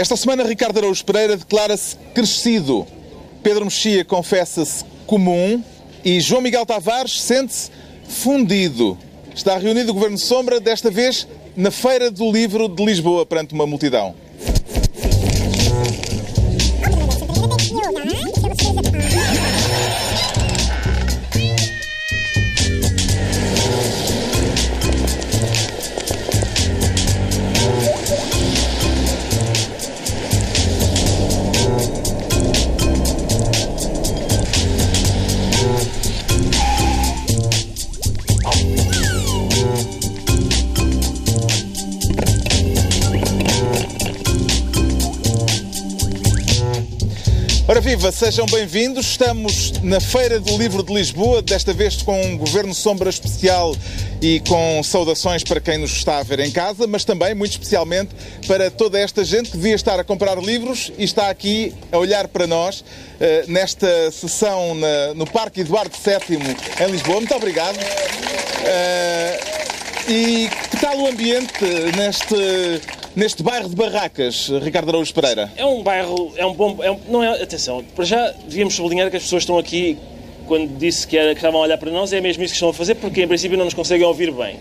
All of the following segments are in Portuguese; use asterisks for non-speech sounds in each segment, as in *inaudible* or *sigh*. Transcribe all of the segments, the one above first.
Esta semana, Ricardo Araújo Pereira declara-se crescido. Pedro Mexia confessa-se comum e João Miguel Tavares sente-se fundido. Está reunido o Governo Sombra, desta vez na Feira do Livro de Lisboa, perante uma multidão. Viva, sejam bem-vindos. Estamos na Feira do Livro de Lisboa, desta vez com um Governo Sombra especial e com saudações para quem nos está a ver em casa, mas também, muito especialmente, para toda esta gente que devia estar a comprar livros e está aqui a olhar para nós eh, nesta sessão no Parque Eduardo VII em Lisboa. Muito obrigado. Eh, e que tal o ambiente neste, neste bairro de Barracas, Ricardo Araújo Pereira? É um bairro, é um bom. É um, não é, atenção, para já devíamos sublinhar que as pessoas estão aqui, quando disse que, era, que estavam a olhar para nós, é mesmo isso que estão a fazer, porque em princípio não nos conseguem ouvir bem.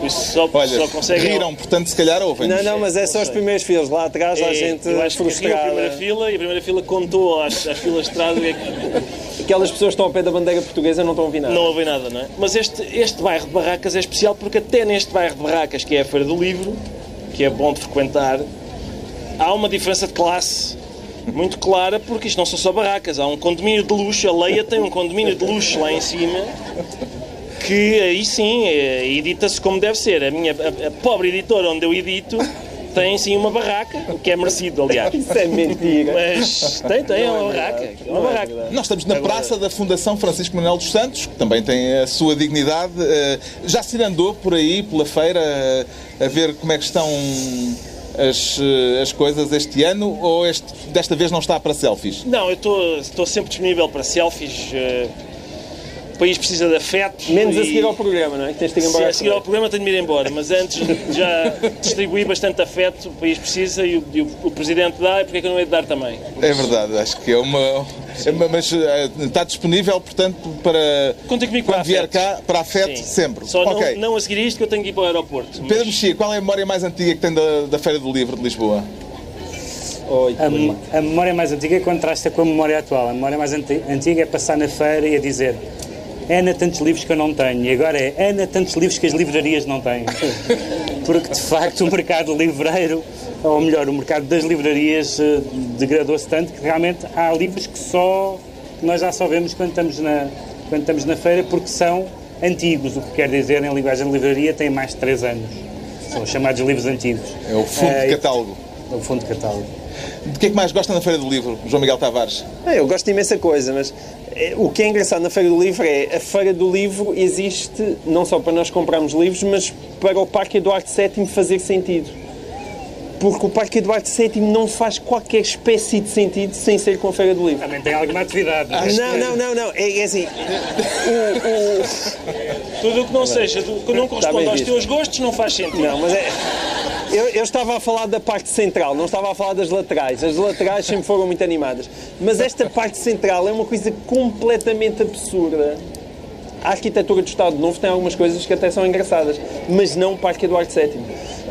Por isso só, Olha, só conseguem. riram, portanto, se calhar ouvem. Não, não, mas é só os primeiros fios. Lá atrás há É, gente eu acho que riu a frustrada. primeira fila e a primeira fila contou às, às filas de trás que é que- Aquelas pessoas que estão ao pé da bandeira portuguesa não estão a ouvir nada. não ouvem nada, não é? Mas este, este bairro de Barracas é especial porque até neste bairro de Barracas, que é a Feira do Livro, que é bom de frequentar, há uma diferença de classe muito clara, porque isto não são só barracas, há um condomínio de luxo, a Leia tem um condomínio de luxo lá em cima, que aí sim, é, edita-se como deve ser. A minha a, a pobre editora onde eu edito tem sim uma barraca, o que é merecido, aliás. Isso é mentira. Mas tem, tem, é uma barraca. É uma é barraca. Nós estamos na Agora- praça da Fundação Francisco Manuel dos Santos, que também tem a sua dignidade. Eh, Já se andou por aí, pela feira, eh, a ver como é que estão as, eh, as coisas este ano ou este, desta vez não está para selfies? Não, eu estou sempre disponível para selfies. O país precisa de afetos. Menos a e- seguir ao programa, não é? Que tens de ir Se embora. a seguir ao programa tenho de me ir embora, mas antes já distribuí bastante afeto, o país precisa e o, e o- Presidente dá, e porque é que eu não hei de dar também? É verdade, acho que é uma. é uma- mas eh, está disponível, portanto, para. Conta comigo para quando vier afetos. cá, para afeto, Sim. sempre. Só não- ok. não, a seguir isto que eu tenho que ir para o aeroporto. mas- Pedro Mexia, qual é a memória mais antiga que tem da, da Feira do Livro de Lisboa? Oi, A, a memória mais antiga contrasta com a memória atual. A memória mais anti- antiga é passar na feira e a dizer Ana, tantos livros que eu não tenho. E agora é Ana, tantos livros que as livrarias não têm. *laughs* Porque, de facto, o mercado livreiro, ou melhor, o mercado das livrarias eh, degradou-se tanto que realmente há livros que só nós já só vemos quando estamos, na, quando estamos na feira porque são antigos. O que quer dizer, em linguagem de livraria, têm mais de 3 anos. São os chamados livros antigos. É o fundo Eh, de catálogo. É o fundo de catálogo. De que é que mais gosta na Feira do Livro, João Miguel Tavares? É, eu gosto de imensa coisa, mas eh, o que é engraçado na Feira do Livro é a Feira do Livro existe não só para nós comprarmos livros, mas para o Parque Eduardo VII fazer sentido. Porque o Parque Eduardo VII não faz qualquer espécie de sentido sem ser com a Feira do Livro. Também tem alguma atividade. não é? Não, não, não, não. É, é assim. O, Tudo o que não seja, do- que não corresponde bem aos visto. teus gostos, não faz o, sentido. não, mas é. Eu, eu estava a falar da parte central, não estava a falar das laterais. As laterais sempre foram muito animadas. Mas esta parte central é uma coisa completamente absurda. A arquitetura do Estado Novo tem algumas coisas que até são engraçadas, mas não o Parque Eduardo VII.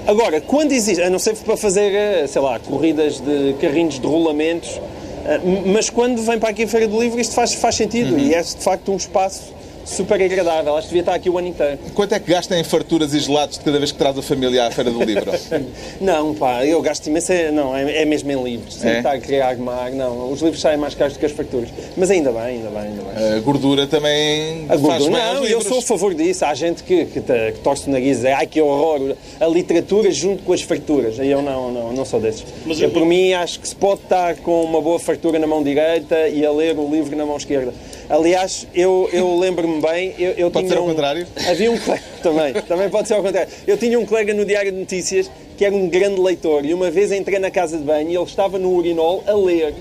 Agora, quando existe, a não ser para fazer, eh, sei lá, corridas de carrinhos de rolamentos, eh, mas quando vem para aqui a Feira do Livro isto faz, faz sentido e é de facto um espaço super agradável. Acho que devia estar aqui o ano inteiro. Quanto é que gasta em farturas e gelados de cada vez que traz a família à Feira do Livro? *laughs* Não, pá, eu gasto imenso, é- não, é, é mesmo em livros. Sem É? estar a querer armar, não. Os livros saem mais caros do que as farturas. Mas ainda bem, ainda bem, ainda bem. A gordura também A gordura, não, eu sou a favor disso. Há gente que, que, te- que torce o nariz e diz, ai que horror, a literatura junto com as farturas. E eu não, não, não sou desses. Mas eu, eu- por mim, acho que se pode estar com uma boa fartura na mão direita e a ler o livro na mão esquerda. Aliás, eu, eu lembro-me bem, eu, eu Pode tinha ser ao um- contrário? Havia um colega, *laughs* também, também pode ser ao contrário. Eu tinha um colega no Diário de Notícias que era um grande leitor e uma vez entrei na casa de banho e ele estava no urinol a ler.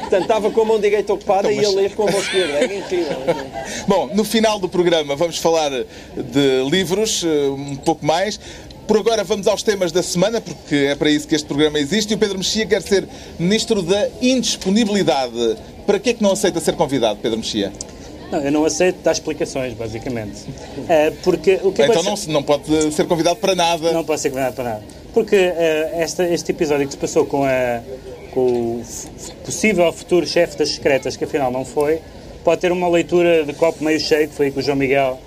Portanto, estava com a mão direita ocupada e a ler com a mão esquerda. Era incrível. Bom, no final do programa vamos falar de livros, eh, um pouco mais. Por agora vamos aos temas da semana, porque é para isso que este programa existe. E o Pedro Mexia quer ser Ministro da Indisponibilidade. Para que é que não aceita ser convidado, Pedro Mexia? Não, eu não aceito dar explicações, basicamente. É, porque o que então acontece- não, não pode ser convidado para nada. Não pode ser convidado para nada. Porque eh, esta- este episódio que se passou com, a, com o possível futuro chefe das secretas, que afinal não foi, pode ter uma leitura de copo meio cheio, que foi o que o João Miguel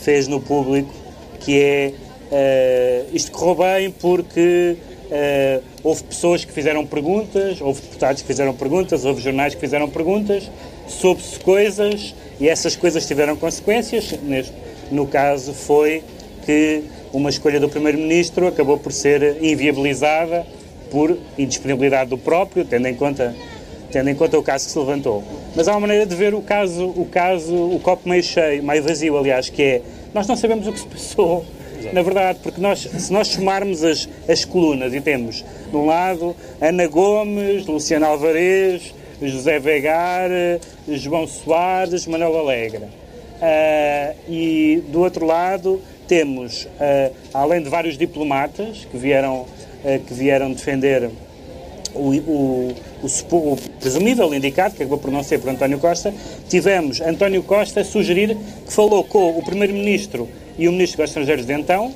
fez no público, que é eh, isto correu bem porque eh, houve pessoas que fizeram perguntas, houve deputados que fizeram perguntas, houve jornais que fizeram perguntas, soube-se coisas e essas coisas tiveram consequências. Neste, no caso foi que uma escolha do Primeiro-Ministro acabou por ser inviabilizada por indisponibilidade do próprio, tendo em conta tendo em conta o caso que se levantou. Mas há uma maneira de ver o caso, o caso, o copo meio cheio, meio vazio, aliás, que é nós não sabemos o que se passou. Na verdade, porque nós, se nós somarmos as, as colunas e temos, de um lado, Ana Gomes, Luciano Alvarez, José Vegar, João Soares, Manuel Alegre. Ah, e do outro lado temos, ah, além de vários diplomatas que vieram, ah, que vieram defender o, o, o, o presumível indicado, que acabou por não ser por António Costa, tivemos António Costa a sugerir que falou com o Primeiro-Ministro e o Ministro dos Estrangeiros de então,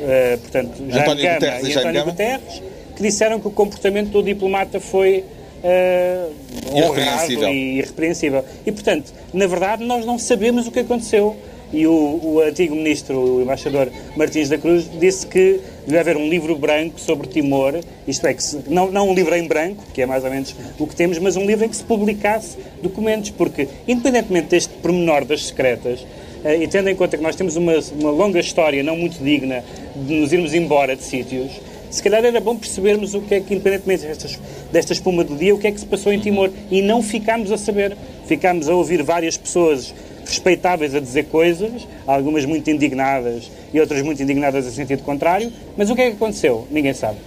eh, portanto, Jaime António Gama Guterres e Jaime António Gama. Guterres, que disseram que o comportamento do diplomata foi eh, Irrepreensível. e irrepreensível. E, portanto, na verdade, nós não sabemos o que aconteceu. E o, o antigo ministro, o embaixador Martins da Cruz, disse que devia haver um livro branco sobre Timor, isto é, que se- não, não um livro em branco, que é mais ou menos o que temos, mas um livro em que se publicasse documentos, porque, independentemente deste pormenor das secretas, eh, e tendo em conta que nós temos uma, uma longa história não muito digna de nos irmos embora de sítios, se calhar era bom percebermos o que é que, independentemente destas, desta espuma do dia, o que é que se passou em Timor e não ficámos a saber. Ficámos a ouvir várias pessoas respeitáveis a dizer coisas, algumas muito indignadas e outras muito indignadas em sentido contrário, mas o que é que aconteceu? Ninguém sabe.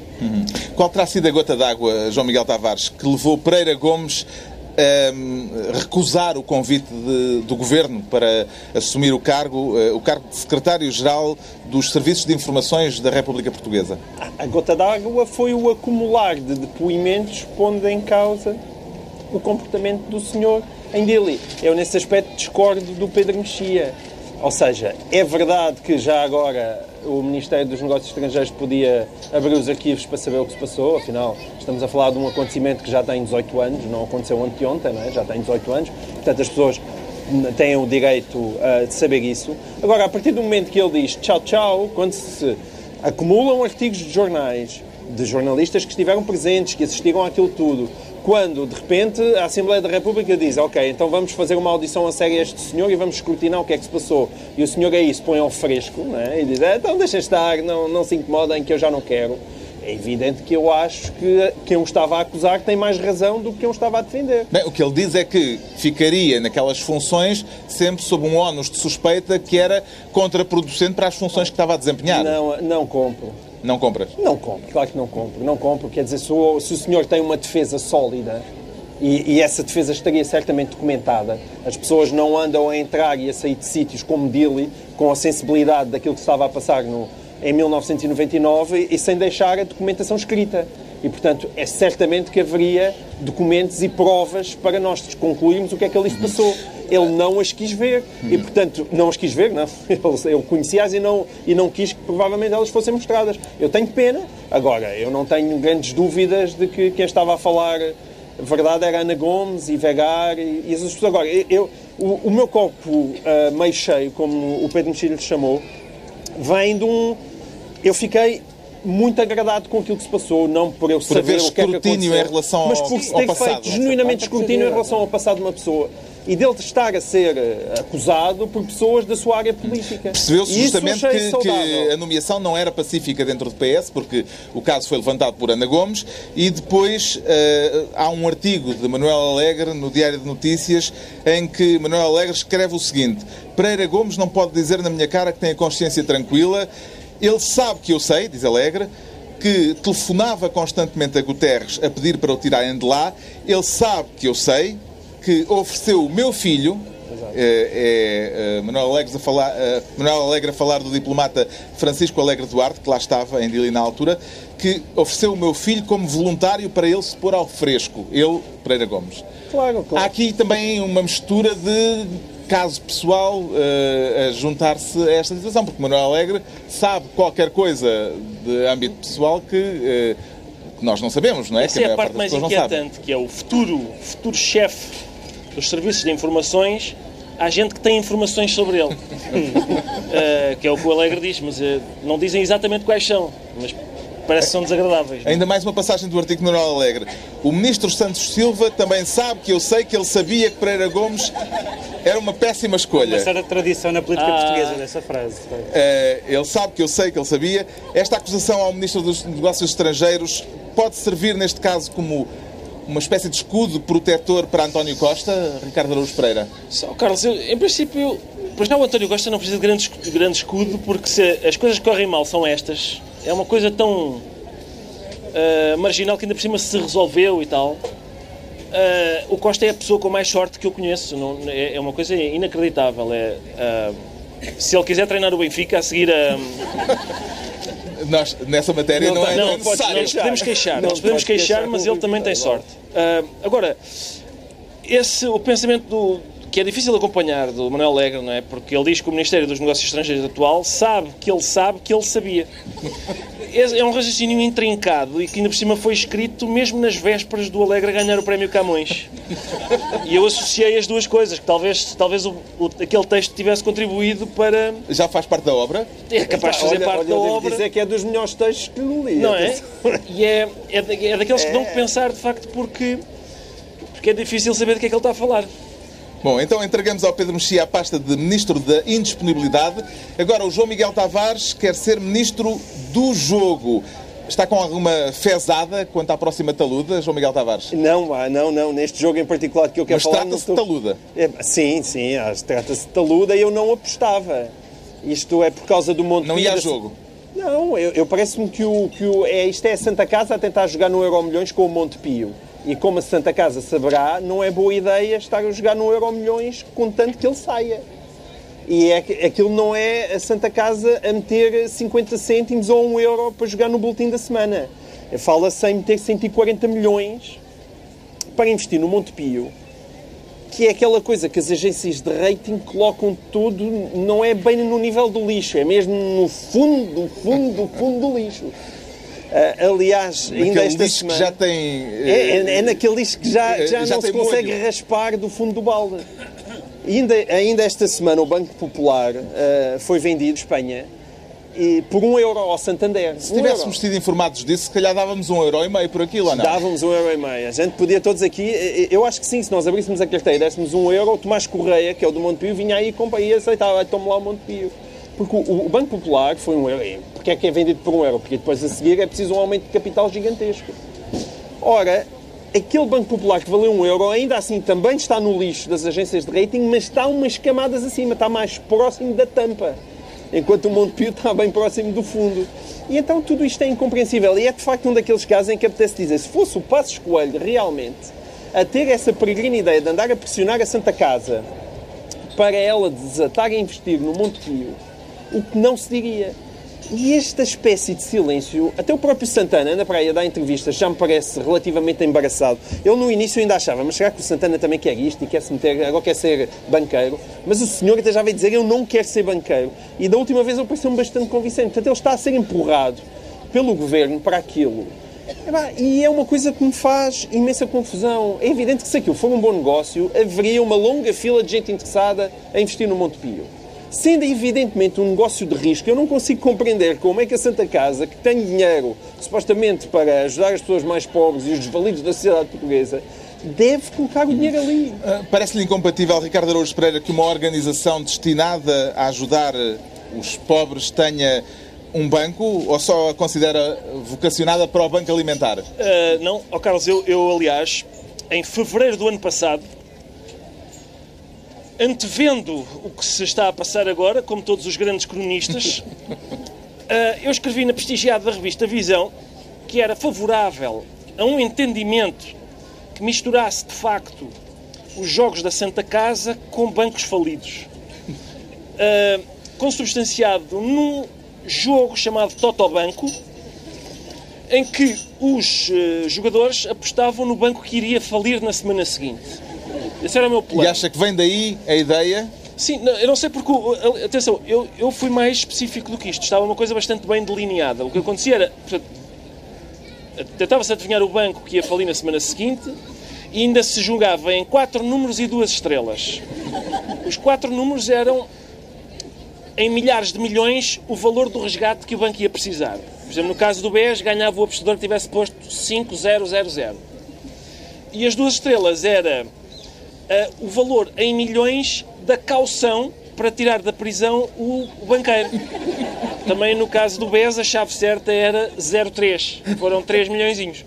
Qual terá sido a gota d'água, João Miguel Tavares, que levou Pereira Gomes a hum, recusar o convite de- do Governo para assumir o cargo, eh, o cargo de Secretário-Geral dos Serviços de Informações da República Portuguesa? A gota d'água foi o acumular de depoimentos pondo em causa o comportamento do senhor em Dili. Eu, nesse aspecto, discordo do Pedro Mexia. Ou seja, é verdade que já agora o Ministério dos Negócios Estrangeiros podia abrir os arquivos para saber o que se passou, afinal, estamos a falar de um acontecimento que já tem 18 anos, não aconteceu anteontem, não é? já tem 18 anos, portanto as pessoas têm o direito ah, de saber isso. Agora, a partir do momento que ele diz tchau, tchau, quando se acumulam artigos de jornais, de jornalistas que estiveram presentes, que assistiram àquilo tudo, quando, de repente, a Assembleia da República diz ok, então vamos fazer uma audição a sério a este senhor e vamos escrutinar o que é que se passou. E o senhor é isso, põe ao fresco, não é? e diz, "Ah, então deixem estar, não, não se incomodem que eu já não quero. É evidente que eu acho que quem o estava a acusar tem mais razão do que quem o estava a defender. Bem, o que ele diz é que ficaria naquelas funções sempre sob um ónus de suspeita que era contraproducente para as funções que estava a desempenhar. Não, não compro. Não compras? Não compro, claro que não compro. Não compro, quer dizer, se o, se o senhor tem uma defesa sólida e, e essa defesa estaria certamente documentada, as pessoas não andam a entrar e a sair de sítios como Dili, com a sensibilidade daquilo que estava a passar no, em 1999 e, e sem deixar a documentação escrita. E, portanto, é certamente que haveria documentos e provas para nós concluirmos o que é que ali se passou. Ele não as quis ver. E, portanto, não as quis ver, não. *laughs* Ele, ele conhecia-as e não, e não quis que provavelmente elas fossem mostradas. Eu tenho pena. Agora, eu não tenho grandes dúvidas de que quem estava a falar a verdade era Ana Gomes e Vegar e, e essas pessoas. Agora, eu, o, o meu copo ah, meio cheio, como o Pedro Mexilho lhe chamou, vem de um... Eu fiquei muito agradado com aquilo que se passou, não por eu saber haver o que é que escrutínio aconteceu, em relação mas por se ao ter passado. feito genuinamente escrutínio em relação ao passado de uma pessoa. E dele estar a ser eh, acusado por pessoas da sua área política. Percebeu-se justamente que, que a nomeação não era pacífica dentro do PS, porque o caso foi levantado por Ana Gomes, e depois eh, há um artigo de Manuel Alegre no Diário de Notícias em que Manuel Alegre escreve o seguinte: Pereira Gomes não pode dizer na minha cara que tem a consciência tranquila, ele sabe que eu sei, diz Alegre. Que telefonava constantemente a Guterres a pedir para o tirarem de lá. Ele sabe que eu sei, que ofereceu o meu filho é, é Manuel, Alegre a falar, uh, Manuel Alegre a falar do diplomata Francisco Alegre Duarte, que lá estava em Dili na altura, que ofereceu o meu filho como voluntário para ele se pôr ao fresco. Ele, Pereira Gomes. Claro, claro. Há aqui também uma mistura de caso pessoal uh, a juntar-se a esta situação, porque Manuel Alegre sabe qualquer coisa de âmbito pessoal que, uh, que nós não sabemos, não é? Essa que é a parte mais inquietante, que é o futuro, futuro chefe dos serviços de informações há gente que tem informações sobre ele. uh, *laughs* que é o que o Alegre diz, mas uh, não dizem exatamente quais são. Mas parece que são desagradáveis. Ainda mais uma passagem do artigo de Manuel Alegre. O ministro Santos Silva também sabe que eu sei que ele sabia que Pereira Gomes era uma péssima escolha. Essa era a tradição na política ah. portuguesa dessa frase. Uh, ele sabe que eu sei que ele sabia. Esta acusação ao ministro dos Negócios Estrangeiros pode servir, neste caso, como uma espécie de escudo protetor para António Costa, Ricardo Araújo Pereira? Só, Carlos, eu, em princípio, pois não, António Costa não precisa de grande, de grande escudo, porque se as coisas correm mal são estas, é uma coisa tão uh, marginal que ainda por cima se resolveu e tal. Uh, o Costa é a pessoa com mais sorte que eu conheço. Não, é, é uma coisa inacreditável. É, uh, se ele quiser treinar o Benfica a seguir a. Nós, nessa matéria não, não é não, necessário. Não, nos podemos queixar, não, nos podemos queixar, mas ele também tem sorte. Uh, agora, esse, o pensamento do, que é difícil acompanhar do Manuel Alegre, não é? Porque ele diz que o Ministério dos Negócios Estrangeiros atual sabe que ele sabe que ele sabia. É, é um raciocínio intrincado e que ainda por cima foi escrito mesmo nas vésperas do Alegre ganhar o Prémio Camões. E eu associei as duas coisas, que talvez, talvez o, o, aquele texto tivesse contribuído para... Já faz parte da obra? É capaz de fazer olha, parte olha, da obra. dizer que é dos melhores textos que li. Não é? *laughs* E é, é, é daqueles que dão que pensar, de facto, porque, porque é difícil saber do que é que ele está a falar. Bom, então entregamos ao Pedro Mexia a pasta de Ministro da Indisponibilidade. Agora o João Miguel Tavares quer ser Ministro do Jogo. Está com alguma fezada quanto à próxima taluda, João Miguel Tavares? Não, não, não. Neste jogo em particular que eu quero Mas falar... Mas trata-se de taluda? É, sim, sim. Trata-se de taluda e eu não apostava. Isto é por causa do Monte Não ia a jogo? Não, eu, eu parece-me que, o, que o, é, isto é a Santa Casa a tentar jogar no Euro Milhões com o Monte Pio. E como a Santa Casa saberá, não é boa ideia estar a jogar no Euro Milhões contanto que ele saia. E é, aquilo não é a Santa Casa a meter 50 cêntimos ou 1 euro para jogar no boletim da semana. Fala-se em meter 140 milhões para investir no Montepio, que é aquela coisa que as agências de rating colocam tudo, não é bem no nível do lixo, é mesmo no fundo, do fundo, do fundo do lixo. Uh, aliás, naquele ainda esta semana... que já tem... Uh, é, é, é, naquele lixo que já, já, já não se consegue molho. raspar do fundo do balde. Ainda, ainda esta semana o Banco Popular uh, foi vendido, Espanha, e por um euro ao Santander. Se um tivéssemos euro. sido informados disso, se calhar dávamos um euro e meio por aquilo, ou não? Dávamos um euro e meio. A gente podia todos aqui... Eu acho que sim, se nós abríssemos a carteira e dessemos um euro, o Tomás Correia, que é o do Montepio, vinha aí e e aceitava. Toma lá o Montepio. Porque o, o, Banco Popular foi um euro. Porque é que é vendido por um euro? Porque depois a seguir é preciso um aumento de capital gigantesco. Ora, aquele Banco Popular que valeu um euro ainda assim também está no lixo das agências de rating, mas está umas camadas acima, está mais próximo da tampa. Enquanto o Montepio está bem próximo do fundo. E então tudo isto é incompreensível. E é de facto um daqueles casos em que apetece dizer, se fosse o Passo Escoelho realmente a ter essa peregrina ideia de andar a pressionar a Santa Casa para ela desatar a investir no Montepio, o que não se diria. E esta espécie de silêncio, até o próprio Santana, na praia, dá entrevistas, já me parece relativamente embaraçado. Ele no início ainda achava, mas será que o Santana também quer isto e quer se meter, agora quer ser banqueiro? Mas o senhor até já veio dizer, eu não quero ser banqueiro. E da última vez ele pareceu-me bastante convincente. Portanto, ele está a ser empurrado pelo governo para aquilo. E é uma coisa que me faz imensa confusão. É evidente que se aquilo for um bom negócio, haveria uma longa fila de gente interessada a investir no Montepio. Sendo evidentemente um negócio de risco, eu não consigo compreender como é que a Santa Casa, que tem dinheiro supostamente para ajudar as pessoas mais pobres e os desvalidos da sociedade portuguesa, deve colocar o dinheiro ali. Uh, Parece-lhe incompatível, Ricardo Araújo Pereira, que uma organização destinada a ajudar os pobres tenha um banco ou só a considera vocacionada para o Banco Alimentar? Uh, não, oh Carlos, eu, eu aliás, em fevereiro do ano passado, antevendo o que se está a passar agora, como todos os grandes cronistas, uh, *laughs* eu escrevi na prestigiada revista Visão que era favorável a um entendimento que misturasse de facto os jogos da Santa Casa com bancos falidos. Uh, consubstanciado num jogo chamado Totobanco, em que os uh, jogadores apostavam no banco que iria falir na semana seguinte. Esse era o meu plano. E acha que vem daí a ideia? Sim, não, eu não sei porque. Atenção, eu, eu fui mais específico do que isto. Estava uma coisa bastante bem delineada. O que acontecia era. Tentava-se adivinhar o banco que ia falir na semana seguinte e ainda se julgava em quatro números e duas estrelas. Os quatro números eram em milhares de milhões o valor do resgate que o banco ia precisar. Por exemplo, no caso do BES, ganhava o apostador que tivesse posto 5000. E as duas estrelas era uh, o valor em milhões da caução para tirar da prisão o, o banqueiro. Também no caso do BES, a chave certa era 03. Foram 3 milhões.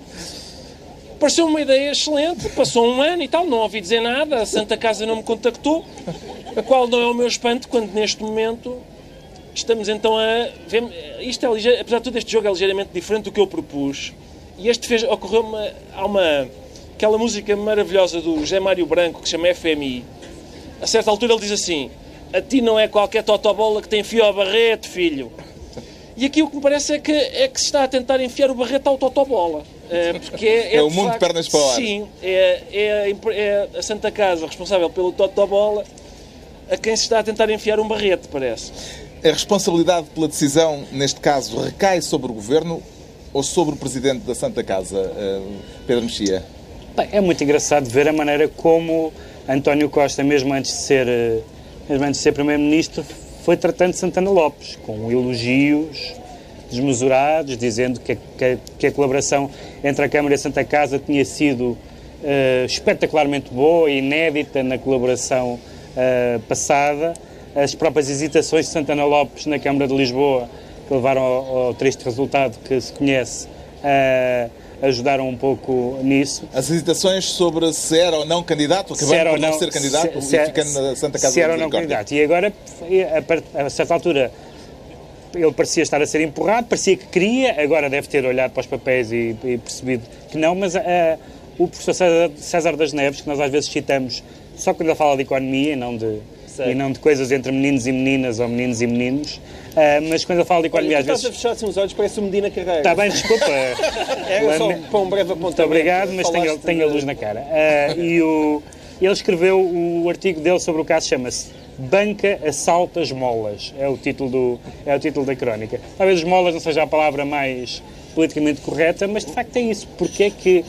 Pareceu uma ideia excelente, passou um ano e tal, não ouvi dizer nada, a Santa Casa não me contactou, a qual não é o meu espanto quando neste momento estamos então a. Isto é, apesar de tudo, este jogo é ligeiramente diferente do que eu propus. E este fez. Ocorreu-me. Há uma. Aquela música maravilhosa do José Mário Branco que se chama FMI. A certa altura ele diz assim: A ti não é qualquer totobola que tem fio ao barrete, filho. E aqui o que me parece é que, é que se está a tentar enfiar o barrete ao totobola. É, porque é, é, é o mundo facto, de pernas para o ar. Sim, é, é, é a Santa Casa responsável pelo totobola a quem se está a tentar enfiar um barrete, parece. A responsabilidade pela decisão, neste caso, recai sobre o Governo ou sobre o Presidente da Santa Casa, eh, Pedro Mexia? Bem, é muito engraçado ver a maneira como António Costa, mesmo antes de ser, eh, mesmo antes de ser Primeiro-Ministro, foi tratando Santana Lopes, com elogios desmesurados, dizendo que a, que a colaboração entre a Câmara e a Santa Casa tinha sido uh, espetacularmente boa e inédita na colaboração uh, passada. As próprias hesitações de Santana Lopes na Câmara de Lisboa, que levaram ao, ao triste resultado que se conhece, uh, ajudaram um pouco nisso. As hesitações sobre se era ou não candidato, acabando por não, não ser candidato se, e ficando na Santa Casa se era ou não candidato. E agora, a, a certa altura, ele parecia estar a ser empurrado, parecia que queria, agora deve ter olhado para os papéis e, e percebido que não, mas uh, o professor César, César das Neves, que nós às vezes citamos só quando ele fala de economia e não de, e não de coisas entre meninos e meninas ou meninos e meninos. Uh, mas quando eu falo de economia, às vezes. Estás a fechar os olhos, parece o Medina Carreira. Está bem, desculpa. *laughs* Era só para um breve apontamento. Muito obrigado, mas tenho, tenho a luz na cara. Uh, e o, ele escreveu o artigo dele sobre o caso, chama-se Banca assalta esmolas. É o título, do, é o título da crónica. Talvez esmolas não seja a palavra mais politicamente correta, mas de facto é isso. Porque é que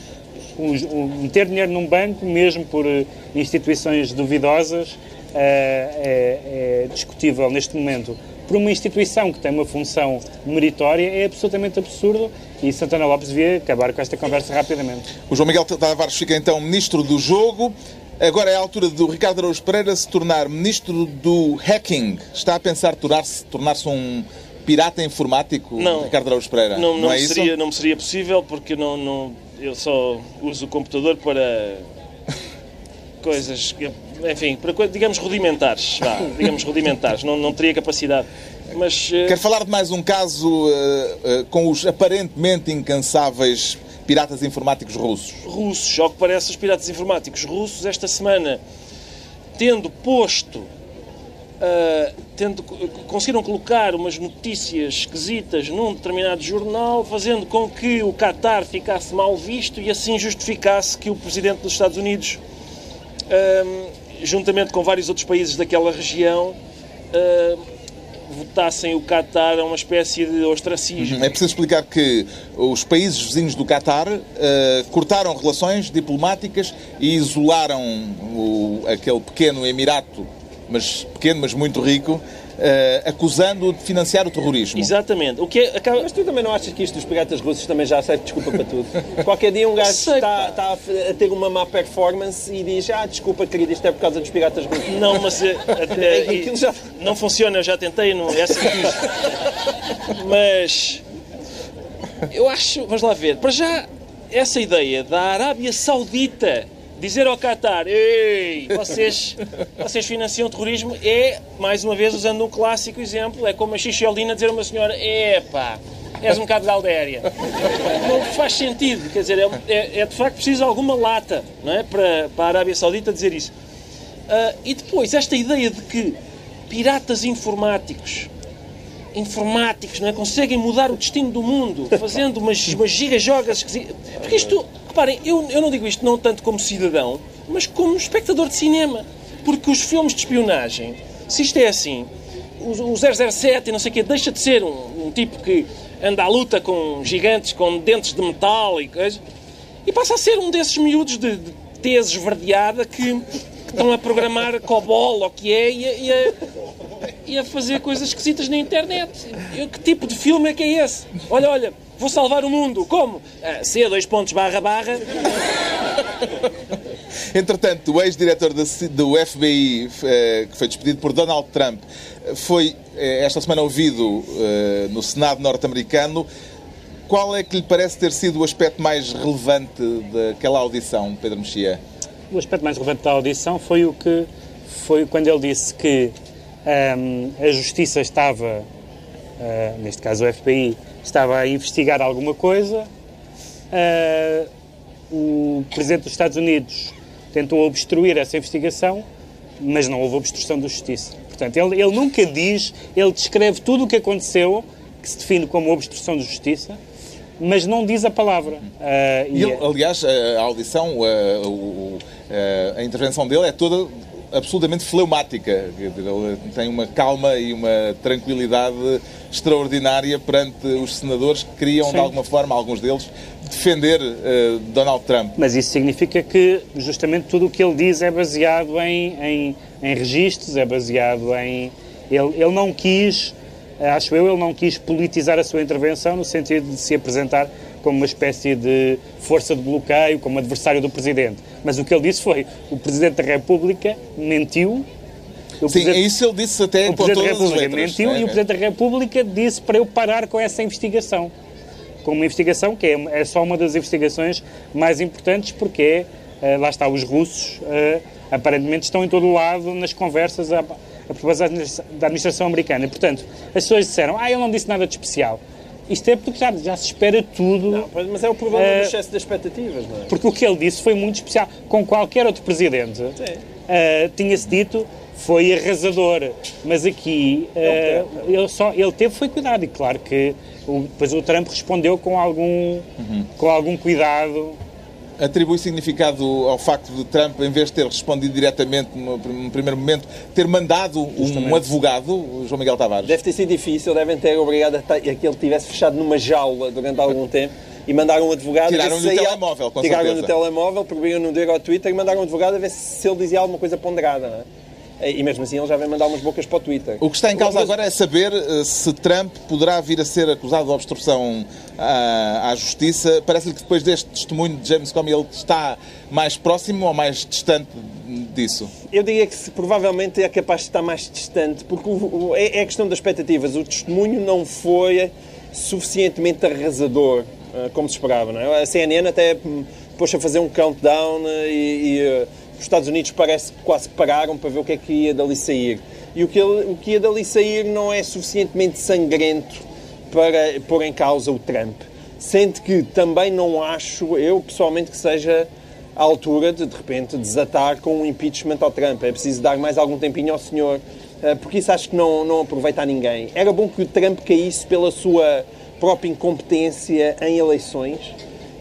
meter dinheiro num banco, mesmo por eh, instituições duvidosas, é, é, discutível neste momento por uma instituição que tem uma função meritória é absolutamente absurdo e Santana Lopes devia acabar com esta conversa rapidamente. O João Miguel Tavares fica então ministro do jogo. Agora é a altura do Ricardo Araújo Pereira se tornar ministro do hacking. Está a pensar tornar-se tornar um pirata informático, não, Ricardo Araújo Pereira? Não, não, não é seria, isso? não me seria possível porque não, não, eu só uso o computador para *laughs* coisas que enfim, digamos rudimentares, vá, *laughs* digamos rudimentares, não, não teria capacidade. Mas, uh... Quero falar de mais um caso uh, uh, com os aparentemente incansáveis piratas informáticos russos. Russos, ao que parece, os piratas informáticos russos, esta semana, tendo posto, tendo, conseguiram colocar umas notícias esquisitas num determinado jornal, fazendo com que o Qatar ficasse mal visto e assim justificasse que o Presidente dos Estados Unidos juntamente com vários outros países daquela região, uh, votassem o Qatar a uma espécie de ostracismo. É preciso explicar que os países vizinhos do Qatar uh, cortaram relações diplomáticas e isolaram o, aquele pequeno Emirato, mas pequeno, mas muito rico, uh, acusando de financiar o terrorismo. Exatamente. O que é, acaba... Mas tu também não achas que isto dos piratas russos também já serve desculpa para tudo? *laughs* Qualquer dia um gajo está, está, a ter uma má performance e diz ah, desculpa querido, isto é por causa dos piratas russos. Não, mas *laughs* uh, uh, já... não funciona, eu já tentei, não, essa *laughs* Mas eu acho, vamos lá ver, para já essa ideia da Arábia Saudita dizer ao Qatar, ei, vocês, vocês financiam terrorismo, é, mais uma vez, usando um clássico exemplo, é como a Xixolina dizer a uma senhora, epá, és um bocado galdéria. Não faz sentido, quer dizer, é, é, é de facto preciso alguma lata não é, para, para a Arábia Saudita dizer isso. Uh, e depois, esta ideia de que piratas informáticos informáticos não é? conseguem mudar o destino do mundo fazendo umas, umas gigajogas esquisitas. Porque isto, reparem, eu, eu não digo isto não tanto como cidadão, mas como espectador de cinema. Porque os filmes de espionagem, se isto é assim, o, o 007 e não sei o quê, deixa de ser um, um tipo que anda à luta com gigantes com dentes de metal e coisas, e passa a ser um desses miúdos de, de tese esverdeada que, que estão a programar COBOL ou que é e a, e, a, e a, fazer coisas esquisitas na internet. Eu, que tipo de filme é que é esse? Olha, olha, vou salvar o mundo. Como? Ah, C, dois pontos, barra, barra. Entretanto, o ex-diretor do FBI, eh, que foi despedido por Donald Trump, foi eh, esta semana ouvido eh, no Senado norte-americano. Qual é que lhe parece ter sido o aspecto mais relevante daquela audição, Pedro Mexia? O aspecto mais relevante da audição foi o que foi quando ele disse que um, a justiça estava, uh, neste caso o FBI, estava a investigar alguma coisa. Uh, o presidente dos Estados Unidos tentou obstruir essa investigação, mas não houve obstrução da justiça. Portanto, ele, ele nunca diz, ele descreve tudo o que aconteceu, que se define como obstrução de justiça, mas não diz a palavra. Uh, e, ele, aliás, a audição, a, a, a intervenção dele é toda absolutamente fleumática. Ele tem uma calma e uma tranquilidade extraordinária perante os senadores que queriam, Sim. de alguma forma, alguns deles, defender uh, Donald Trump. Mas isso significa que justamente tudo o que ele diz é baseado em, em, em registros, é baseado em. Ele, ele não quis, acho eu, ele não quis politizar a sua intervenção no sentido de se apresentar como uma espécie de força de bloqueio, como adversário do Presidente. Mas o que ele disse foi: o Presidente da República mentiu. Sim, é isso ele disse até o Presidente da República mentiu é, e o Presidente da República disse para eu parar com essa investigação. Com uma investigação que é, é só uma das investigações mais importantes, porque é, lá está, os russos uh, aparentemente estão em todo o lado nas conversas a, a propósito da administração americana. Portanto, as pessoas disseram: ah, ele não disse nada de especial. Isto é porque já, já se espera tudo. Não, mas é o problema uh, do excesso de expectativas, não é? Porque o que ele disse foi muito especial. Com qualquer outro presidente, uh, tinha-se dito foi arrasador. Mas aqui uh, ele, só, ele teve foi cuidado. E claro que o, depois o Trump respondeu com algum, uhum. com algum cuidado atribui significado ao facto de Trump, em vez de ter respondido diretamente no, primeiro momento, ter mandado um, advogado, João Miguel Tavares? Deve ter sido difícil, devem ter obrigado a, a que ele tivesse fechado numa jaula durante algum tempo e mandaram um advogado. Tiraram-lhe o telemóvel, com Tiraram-lhe o telemóvel, proibiram-no de ir ao Twitter e mandaram um advogado a ver se ele dizia alguma coisa ponderada. Não é? E mesmo assim ele já vem mandar umas bocas para o Twitter. O que está em causa agora é saber eh, se Trump poderá vir a ser acusado de obstrução à, à justiça. Parece-lhe que depois deste testemunho de James Comey ele está mais próximo ou mais distante disso? Eu diria que provavelmente é capaz de estar mais distante, porque o, o, é, é questão das expectativas. O testemunho não foi suficientemente arrasador, eh, como se esperava. Não é? A CNN até hum, pôs a fazer um countdown eh, e, e os Estados Unidos parece que quase pararam para ver o que é que ia dali sair. E o que, o que ia dali sair não é suficientemente sangrento para pôr em causa o Trump. Sendo que também não acho, eu pessoalmente, que seja a altura de, de repente, desatar com um impeachment ao Trump. É preciso dar mais algum tempinho ao senhor, eh, porque isso acho que não, não aproveita a ninguém. Era bom que o Trump caísse pela sua própria incompetência em eleições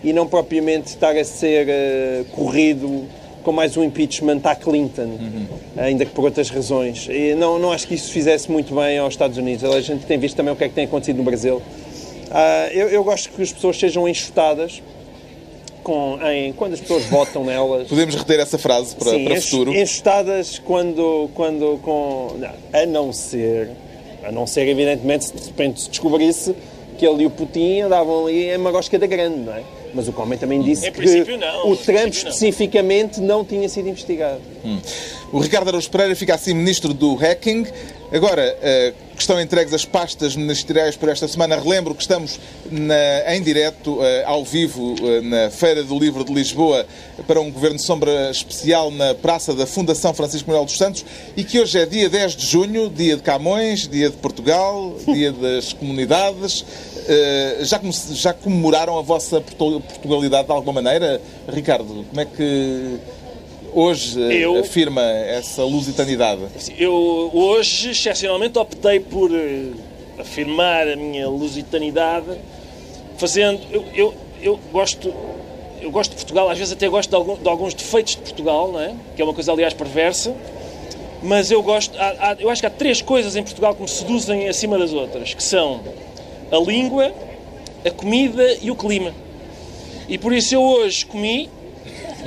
e não propriamente estar a ser uh, corrido com mais um impeachment à Clinton, uhum. ainda que por outras razões. E não, não acho que isso fizesse muito bem aos Estados Unidos. A gente tem visto também o que é que tem acontecido no Brasil. Uh, eu, eu, gosto que as pessoas sejam enxutadas com, em, quando as pessoas votam nelas. *laughs* Podemos reter essa frase para, Sim, para o futuro? enxutadas quando, quando com, a não ser, a não ser evidentemente se de repente se descobrisse que ele e o Putin andavam ali em Marosca da Grande, não é? Mas o Comey também disse que não, o Trump especificamente não. não tinha sido investigado. Hum. O Ricardo Araújo Pereira fica assim ministro do hacking. Agora, uh, que estão entregues as pastas ministeriais por esta semana, relembro que estamos na, em direto, uh, ao vivo, uh, na Feira do Livro de Lisboa, para um Governo de Sombra especial na Praça da Fundação Francisco Manuel dos Santos e que hoje é dia 10 de junho, dia de Camões, dia de Portugal, dia das comunidades. Já, já comemoraram a vossa Portugalidade de alguma maneira? Ricardo, como é que hoje eu, afirma essa lusitanidade? Eu hoje, excepcionalmente, optei por eh, afirmar a minha lusitanidade fazendo. Eu, eu, eu, gosto. Eu gosto de Portugal, às vezes até gosto de, algum, de, alguns defeitos de Portugal, não é? que é uma coisa, aliás, perversa. Mas eu gosto. Há, há, eu acho que há três coisas em Portugal que me seduzem acima das outras, que são a língua, a comida e o clima. E por isso eu hoje comi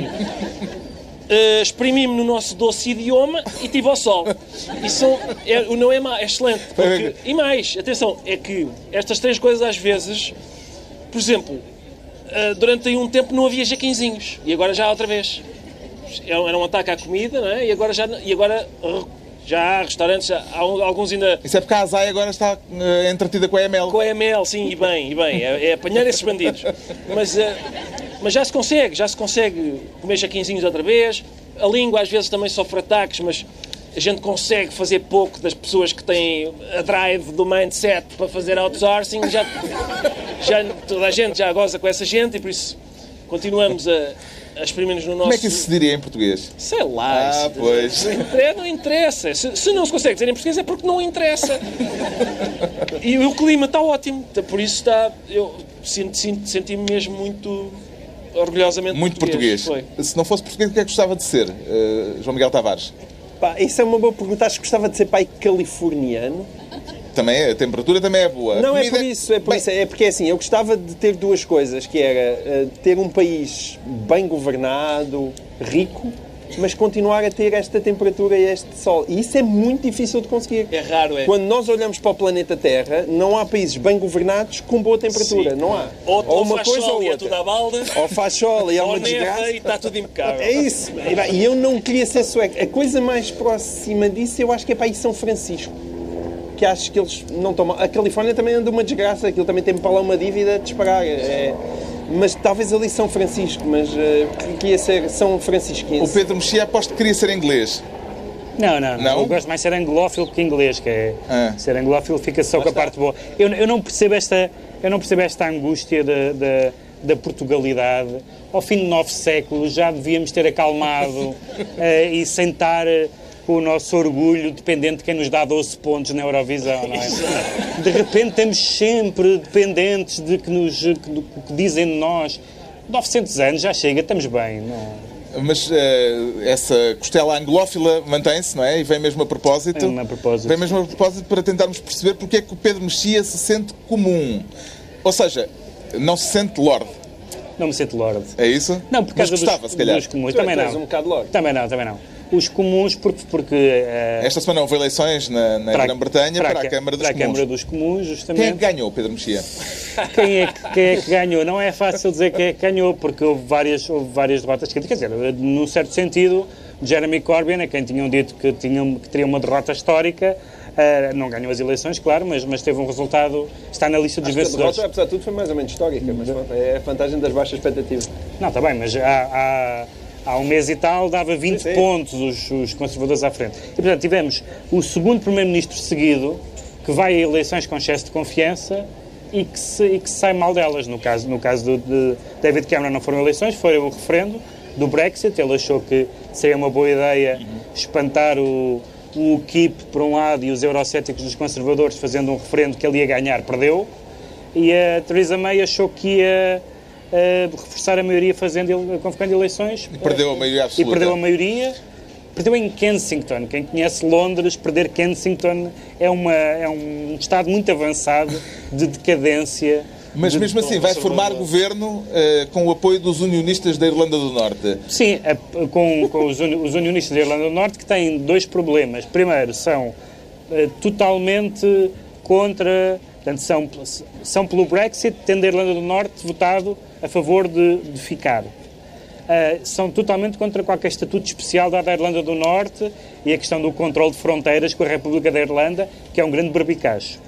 uh, *laughs* exprimi-me no nosso doce idioma e tive ao sol. Isso é, não é, má, é excelente. Porque, e mais, atenção, é que estas três coisas às vezes, por exemplo, uh, durante um tempo não havia jaquinzinhos e agora já há outra vez. Era um ataque à comida, não é? E agora já, e agora já há restaurantes, há alguns ainda. Isso é porque a Azai agora está uh, entretida com a EML. Com a EML, sim, e bem, e bem. É, é apanhar esses bandidos. Mas uh, mas já se consegue, já se consegue comer jaquinzinhos outra vez. A língua às vezes também sofre ataques, mas a gente consegue fazer pouco das pessoas que têm a drive do mindset para fazer outsourcing. Já, já, toda a gente já goza com essa gente e por isso continuamos a, a experimentar no nosso... Como é que isso se diria em português? Sei lá. Ah, pois. Não interessa. Se, se, não se consegue dizer em português é porque não interessa. E o clima está ótimo. Por isso está... Eu senti-me senti mesmo muito orgulhosamente Muito português. português. Se não fosse português, o que é que gostava de ser, uh, João Miguel Tavares? Pá, isso é uma boa pergunta. Acho que gostava de ser pai californiano. Também é, a temperatura também é boa. Não, é por isso, é por bem... isso. É porque é assim, eu gostava de ter duas coisas, que era uh, ter um país bem governado, rico, mas continuar a ter esta temperatura e este sol. E isso é muito difícil de conseguir. É raro, é. Quando nós olhamos para o planeta Terra, não há países bem governados com boa temperatura. Sim. Não há. Ou, ou uma faz coisa sol ou outra. E é tudo à balda. Ou faz sol e é uma desgraça. E está tudo impecável. É isso. E eu não queria ser sueco. A coisa mais próxima disso eu acho que é para aí São Francisco. Que acho que eles não tomam. A Califórnia também anda uma desgraça. Aquilo também tem para lá uma dívida de disparar. É mas talvez ali São Francisco, mas uh, queria ser São Francisquense. O Pedro Mexia aposto que queria ser inglês. Não, não, não. Eu gosto mais de ser anglófilo que inglês, que é ah. ser anglófilo fica só com a parte boa. Eu, eu, não percebo esta, eu não percebo esta angústia da, da, da Portugalidade. Ao fim de nove séculos já devíamos ter acalmado uh, *laughs* e sentar. Uh, o nosso orgulho dependente de quem nos dá 12 pontos na Eurovisão, não é? De repente estamos sempre dependentes de que nos que, que dizem de nós. 900 anos já chega, estamos bem, não é? Mas uh, essa costela anglófila mantém-se, não é? E vem mesmo a propósito. Vem, a propósito. vem mesmo a propósito para tentarmos perceber porque é que o Pedro Mexia se sente comum. Ou seja, não se sente lord. Não me sinto lord. É isso? Não, porque Mas gostava, dos, se calhar. Dos comuns. Também não. um bocado lord. Também não, também não os comuns, porque. porque uh, Esta semana houve eleições na, na Grã-Bretanha para, para, a Câmara dos para Comuns. a Câmara dos Comuns, justamente. Quem é que ganhou, Pedro Mexia? Quem é, que, quem é que ganhou? Não é fácil dizer quem é que ganhou, porque houve várias, houve várias derrotas. Quer dizer, num certo sentido, Jeremy Corbyn, a quem tinham dito que, tinham, que teria uma derrota histórica, Uh, não ganhou as eleições, claro, mas, mas teve um resultado, está na lista dos Acho vencedores. a derrota, apesar de tudo, foi mais ou menos histórica, mas é a vantagem das baixas expectativas. Não, está bem, mas há, há há um mês e tal, dava 20 sim, sim. pontos os, os, conservadores à frente. E, portanto, tivemos o segundo primeiro-ministro seguido que vai a eleições com excesso de confiança e que, se, e que sai mal delas. No caso, no caso de, de David Cameron não foram eleições, foi o referendo do Brexit. Ele achou que seria uma boa ideia espantar o, o UKIP por um lado e os eurocéticos dos conservadores fazendo um referendo que ele ia ganhar, perdeu. E a Theresa May achou que ia uh, reforçar a maioria fazendo, convocando eleições. E perdeu a maioria absoluta. E perdeu a maioria. Perdeu em Kensington. Quem conhece Londres, perder Kensington é, uma, é um estado muito avançado de decadência. Mas mesmo assim, vai formar governo uh, com o apoio dos unionistas da Irlanda do Norte. Sim, a, com, com os, os, unionistas da Irlanda do Norte que têm dois problemas. Primeiro, são uh, totalmente contra Portanto, são, são pelo Brexit, tendo a Irlanda do Norte votado a favor de, de ficar. Uh, são totalmente contra qualquer estatuto especial dado à Irlanda do Norte e a questão do controle de fronteiras com a República da Irlanda, que é um grande barbicacho.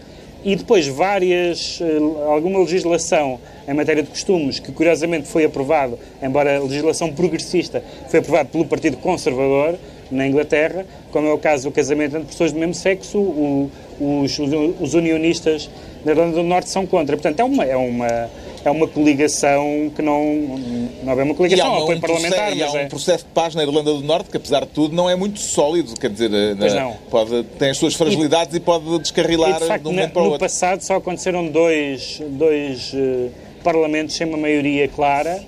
E depois várias, uh, alguma legislação em matéria de costumes, que curiosamente foi aprovado, embora a legislação progressista, foi aprovado pelo Partido Conservador na Inglaterra, como é o caso do casamento entre pessoas do mesmo sexo, o, os, os unionistas da Irlanda do Norte são contra. Portanto, é uma, é uma é uma coligação que não, não é uma coligação, é um apoio parlamentar. E há um é... processo de paz na Irlanda do Norte que, apesar de tudo, não é muito sólido. Quer dizer, na, pode, tem as suas fragilidades e, e pode descarrilar e de facto, de um momento para o outro. No passado só aconteceram dois, dois uh, parlamentos sem uma maioria clara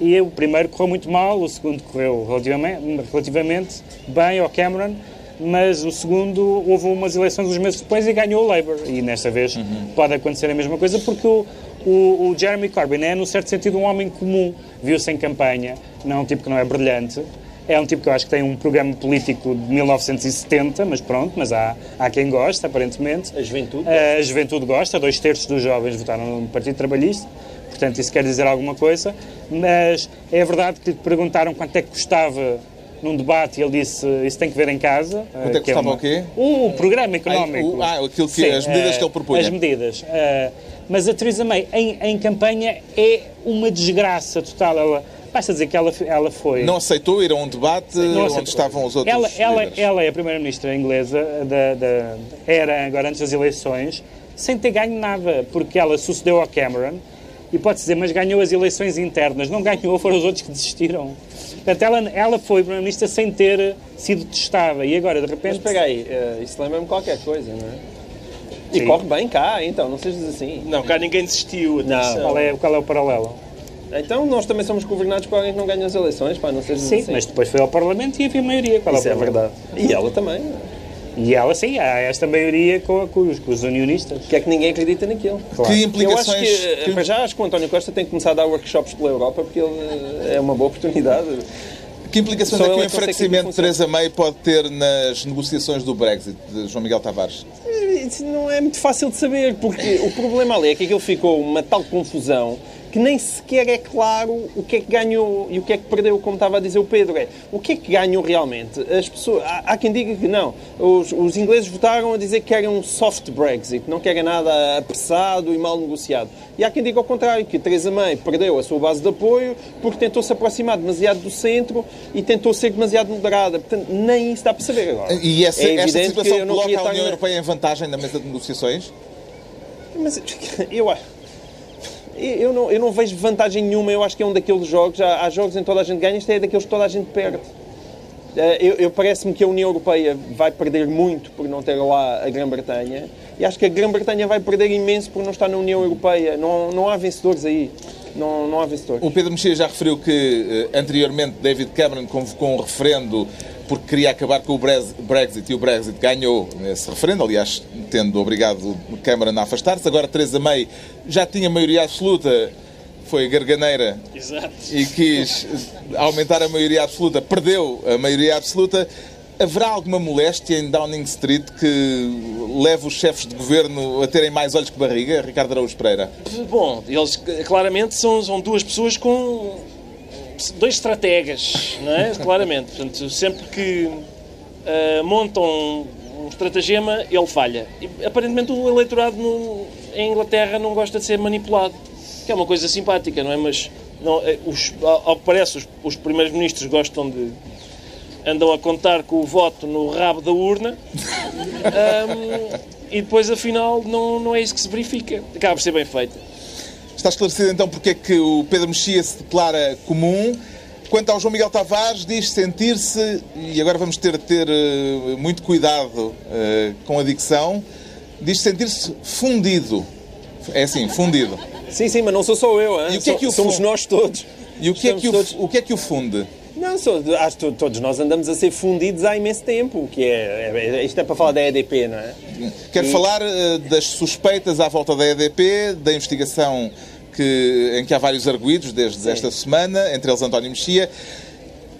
e o primeiro correu muito mal, o segundo correu relativamente, relativamente bem ao Cameron mas o segundo houve umas eleições uns meses depois e ganhou o Labour. E nesta vez uhum. pode acontecer a mesma coisa porque o, o, o, Jeremy Corbyn é, no certo sentido, um homem comum. Viu-se em campanha, não é um tipo que não é brilhante. É um tipo que eu acho que tem um programa político de 1970, mas pronto, mas há, há quem gosta, aparentemente. A juventude? A, juventude gosta, dois terços dos jovens votaram no Partido Trabalhista, portanto isso quer dizer alguma coisa. Mas é verdade que lhe perguntaram quanto é que custava num debate e ele disse isso tem que ver em casa. Quanto é que custava é uma... o quê? O programa económico. Ah, aquilo que, Sim, as medidas que ele propunha. As medidas. Uh, mas a Theresa May, em, em campanha, é uma desgraça total. Ela, basta dizer que ela, ela foi. Não aceitou ir a um debate onde estavam os outros. Ela, ela, ela é a primeira-ministra inglesa, da, da, era agora antes das eleições, sem ter ganho nada, porque ela sucedeu ao Cameron e pode dizer, mas ganhou as eleições internas. Não ganhou, foram os outros que desistiram. Portanto, ela, ela foi primeira-ministra sem ter sido testada e agora, de repente. Mas pega aí, uh, isso lembra-me qualquer coisa, não é? E Sim. corre bem cá, então, não sejas assim. Não, cá ninguém desistiu. Não. Qual é, qual é o paralelo? Então nós também somos governados por alguém que não ganha as eleições, pá, não sejas sim, assim. mas depois foi ao Parlamento e havia maioria. Qual Isso é, é verdade. E ela também. E ela sim, há esta maioria com, com, os, com os unionistas. Que é que ninguém acredita naquilo. Claro. Que implicações... Eu acho que, que... já acho que o António Costa tem que começar a dar workshops pela Europa porque ele eh, é uma boa oportunidade. Que implicações é que o enfraquecimento de Theresa May pode ter nas negociações do Brexit, de João Miguel Tavares? Isso não é muito fácil de saber, porque o problema ali é que aquilo ficou uma tal confusão que nem sequer é claro o que é que ganhou e o que é que perdeu, como estava a dizer o Pedro. É, o que é que ganhou realmente? As pessoas, há, há quem diga que não. Os, os, ingleses votaram a dizer que querem um soft Brexit, não querem nada apressado e mal negociado. E há quem diga ao contrário, que Theresa May perdeu a sua base de apoio porque tentou se aproximar demasiado do centro e tentou ser demasiado moderada. Portanto, nem isso dá para saber agora. E essa, é esta situação coloca a União Europeia em vantagem na mesa de negociações? Mas *laughs* eu acho eu não, eu não vejo vantagem nenhuma. Eu acho que é um daqueles jogos. Há, há jogos em que toda a gente ganha, este é daqueles que toda a gente perde. Eh, eu, eu parece-me que a União Europeia vai perder muito por não ter lá a Grã-Bretanha e acho que a Grã-Bretanha vai perder imenso por não estar na União Europeia. Não, não há vencedores aí. Não, não há vencedores. O Pedro Mexia já referiu que eh, anteriormente David Cameron convocou um referendo porque queria acabar com o Brexit e o Brexit ganhou esse referendo, aliás, tendo obrigado Cameron a afastar-se. Agora Theresa May já tinha maioria absoluta, foi garganeira Exato. e quis aumentar a maioria absoluta, perdeu a maioria absoluta. Haverá alguma moléstia em Downing Street que leve os chefes de governo a terem mais olhos que barriga, Ricardo Araújo Pereira? Bom, eles claramente são, são duas pessoas com dois estrategas, não é? *laughs* Claramente. Portanto, sempre que uh, montam um estratagema, ele falha. E, aparentemente o eleitorado no, em Inglaterra não gosta de ser manipulado, que é uma coisa simpática, não é? Mas não, eh, os, ao que parece, os, os primeiros ministros gostam de andam a contar com o voto no rabo da urna um, *laughs* e depois afinal não, não é isso que se verifica. Acaba por ser bem feita. Está esclarecido então porque é que o Pedro Mexia se declara comum. Quanto ao João Miguel Tavares, diz sentir-se, e agora vamos ter de ter uh, muito cuidado uh, com a dicção, diz sentir-se fundido. É assim, fundido. Sim, sim, mas não sou só eu, hein? E o que é que o somos nós todos. E o que, é que o, todos... o que é que o funde? Não, sou, acho que todos nós andamos a ser fundidos há imenso tempo, que é, é isto é para falar da EDP, não é? Quero e... falar uh, das suspeitas à volta da EDP, da investigação que, em que há vários arguídos desde Sim. esta semana, entre eles António Mexia.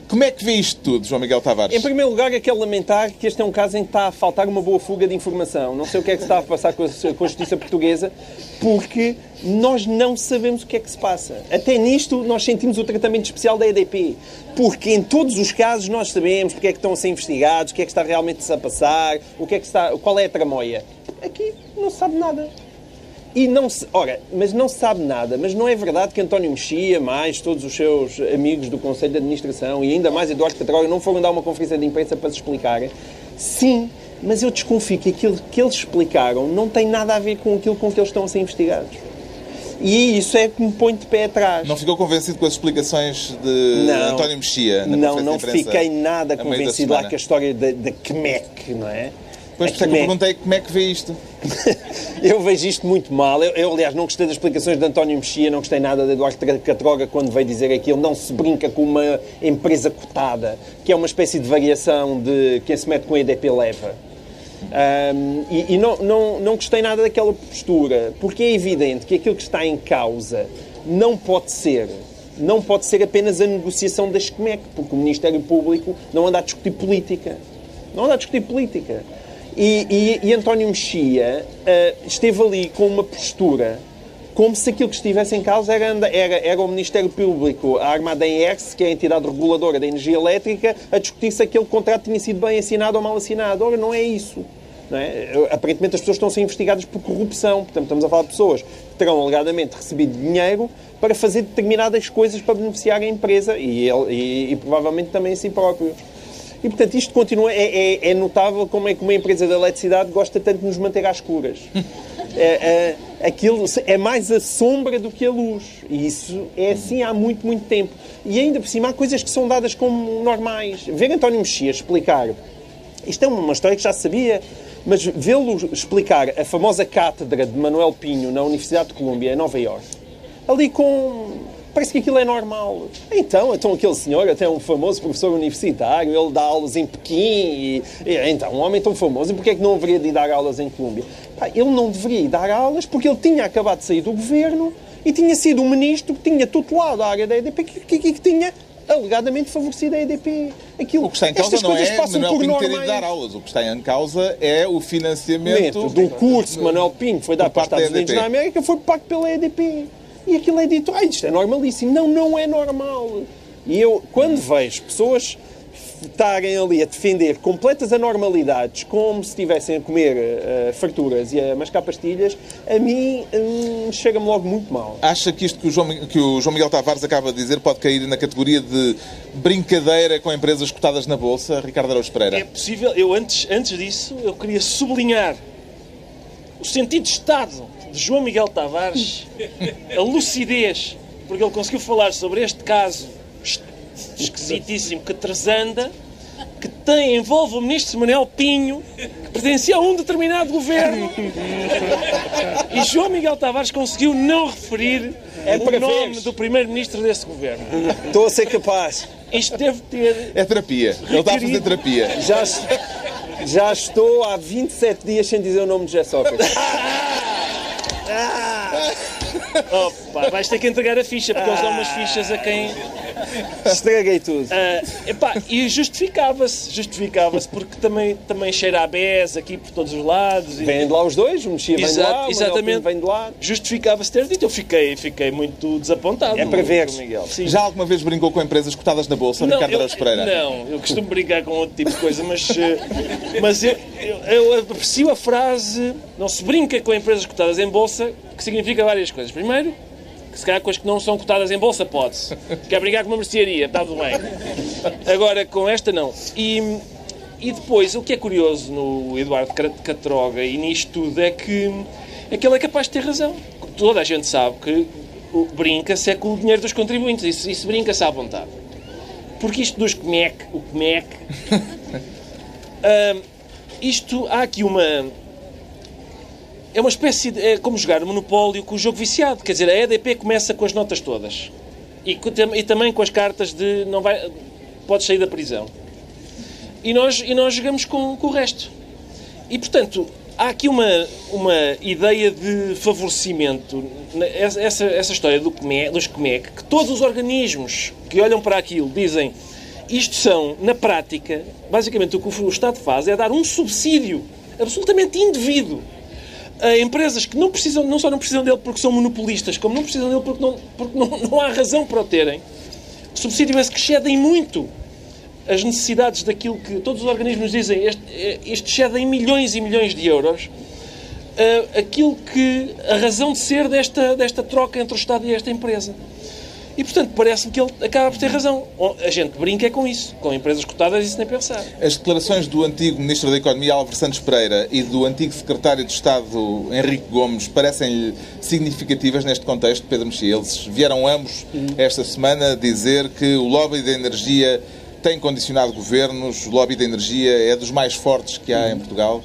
Como é que vê isto tudo, João Miguel Tavares? Em primeiro lugar, é quero lamentar que este é um caso em que está a faltar uma boa fuga de informação. Não sei o que é que se está a passar com a, com a justiça portuguesa, porque nós não sabemos o que é que se passa. Até nisto, nós sentimos o tratamento especial da EDP. Porque em todos os casos nós sabemos porque é que estão a ser investigados, o que é que está realmente a passar, o que é que está, qual é a tramóia. Aqui não se sabe nada. E não se, ora, mas não se sabe nada, mas não é verdade que António Mexia, mais todos os seus amigos do Conselho de Administração e ainda mais Eduardo Catroga não foram dar uma conferência de imprensa para se explicarem? Sim, mas eu desconfio que aquilo que eles explicaram não tem nada a ver com aquilo com que eles estão a ser investigados. E isso é que me põe de pé atrás. Não ficou convencido com as explicações de Não. António Mexia? Na Não, não fiquei nada convencido lá com a história da, da não é? Pois, A por isso é que eu Quebec. perguntei como é que vê isto. *laughs* Eu vejo isto muito mal. Eu, eu, aliás, não gostei das explicações de António Mexia, não gostei nada de Eduardo Catroga quando veio dizer aquilo. Não se brinca com uma empresa cotada, que é uma espécie de variação de quem se mete com a EDP leva. Ahm, e e não, não, não gostei nada daquela postura, porque é evidente que aquilo que está em causa não pode ser. Não pode ser apenas a negociação da SCMEC, porque o Ministério Público não anda a discutir política. Não anda a discutir política. E, e- e António Mexia ah, esteve ali com uma postura como se aquilo que estivesse em causa era, era, era o Ministério Público, a Armada ERS, que é a entidade reguladora da energia elétrica, a discutir se aquele contrato tinha sido bem assinado ou mal assinado. Ora, não é isso. Não é? Aparentemente as pessoas estão a ser investigadas por corrupção. Portanto, estamos a falar de pessoas que terão alegadamente recebido dinheiro para fazer determinadas coisas para beneficiar a empresa e, ele- e- e provavelmente também a si próprios. E, portanto, isto continua. É, é- é notável como é que uma empresa de eletricidade gosta tanto de nos manter às escuras. É, *laughs* é, aquilo é mais a sombra do que a luz. E isso é assim há muito, muito tempo. E ainda por cima há coisas que são dadas como normais. Ver António Mexia explicar. Isto é uma história que já sabia, mas vê-lo explicar a famosa cátedra de Manuel Pinho na Universidade de Colômbia, em Nova Iorque, ali com. Parece que aquilo é normal. Então, então aquele senhor, até um famoso professor universitário, ele dá aulas em Pequim e, e- então, um homem tão famoso, e porquê é que não haveria de ir dar aulas em Colômbia? Pá, ele não deveria ir dar aulas porque ele tinha acabado de sair do governo e tinha sido um ministro que tinha tutelado a área da EDP que, que, que, que tinha alegadamente favorecido a EDP. Aquilo, O que está em causa estas não coisas é passam Manuel por Pinho ter ido normais dar aulas. O que está em causa é o financiamento momento do curso que Manuel Pinho foi dar por para os Estados Unidos na América foi pago pela EDP. E aquilo é dito, ah, isto é normalíssimo. Não, não é normal. E eu, quando vejo pessoas estarem ali a defender completas anormalidades como se estivessem a comer eh, farturas e a mascar pastilhas, a mim hum, chega-me logo muito mal. Acha que isto que o, João, que o João Miguel Tavares acaba de dizer pode cair na categoria de brincadeira com empresas cotadas na Bolsa, Ricardo Araújo Pereira? É possível, eu antes, antes disso, eu queria sublinhar o sentido de Estado de João Miguel Tavares, a lucidez, porque ele conseguiu falar sobre este caso es- esquisitíssimo que transanda, que tem, envolve o ministro Manuel Pinho, que pertencia a um determinado governo. E João Miguel Tavares conseguiu não referir É o nome do primeiro-ministro desse governo. Estou a ser capaz. Isto deve ter É terapia. Ele está a fazer terapia. Já, já estou há 27 dias sem dizer o nome de José *laughs* Sócrates. Opa, vais ter que entregar a ficha, porque eles dão umas fichas a quem. *laughs* Estraguei tudo. Ah, epá, e justificava-se, justificava-se, porque também, também cheira a BES aqui por todos os lados. e- Vêm de lá os dois, o Mexia vem de lá, exatamente. Vem de lá. Justificava-se ter dito. Eu fiquei, fiquei muito desapontado. É para ver. Miguel. Sim. Já alguma vez brincou com empresas cotadas na Bolsa, Ricardo eu, Araújo Pereira? não, eu costumo brincar com outro tipo de coisa, mas, eh, mas eu, eu, eu aprecio a frase não se brinca com empresas cotadas em bolsa, que significa várias coisas. Primeiro, se calhar com as que não são cotadas em bolsa pode-se. Quer brincar com uma mercearia, está tudo bem. Agora, com esta não. E, e depois, o que é curioso no Eduardo Catroga e nisto tudo é que, é que ele é capaz de ter razão. Toda a gente sabe que brinca-se é com o dinheiro dos contribuintes, isso, isso brinca-se à vontade. Porque isto dos CMEC, o CMEC, hum, *laughs* isto, há aqui uma... É uma espécie de... É como jogar monopólio com o jogo viciado. Quer dizer, a EDP começa com as notas todas. E, e também com as cartas de não vai... Podes sair da prisão. E nós, e nós jogamos com, com o resto. E, portanto, há aqui uma, uma ideia de favorecimento. Essa, essa, história do dos CMEC, que todos os organismos que olham para aquilo dizem isto são, na prática, basicamente o que o Estado faz é dar um subsídio absolutamente indevido a empresas que não, precisam, não só não precisam dele porque são monopolistas, como não precisam dele porque não, porque não, *laughs* não há razão para o terem. Subsídio esse que excedem muito as necessidades daquilo que todos os organismos dizem, este, isto excede em milhões e milhões de euros, uh, aquilo que a razão de ser desta, desta troca entre o Estado e esta empresa. E, portanto, parece-me que ele acaba por ter razão. A gente brinca é com isso. Com empresas cotadas, isso nem pensar. As declarações do antigo Ministro da Economia, Álvaro Santos Pereira, e do antigo Secretário de Estado, Henrique Gomes, parecem-lhe significativas neste contexto, Pedro Mexia. Eles vieram ambos esta semana dizer que o lobby da energia tem condicionado governos, o lobby da energia é dos mais fortes que há em Portugal.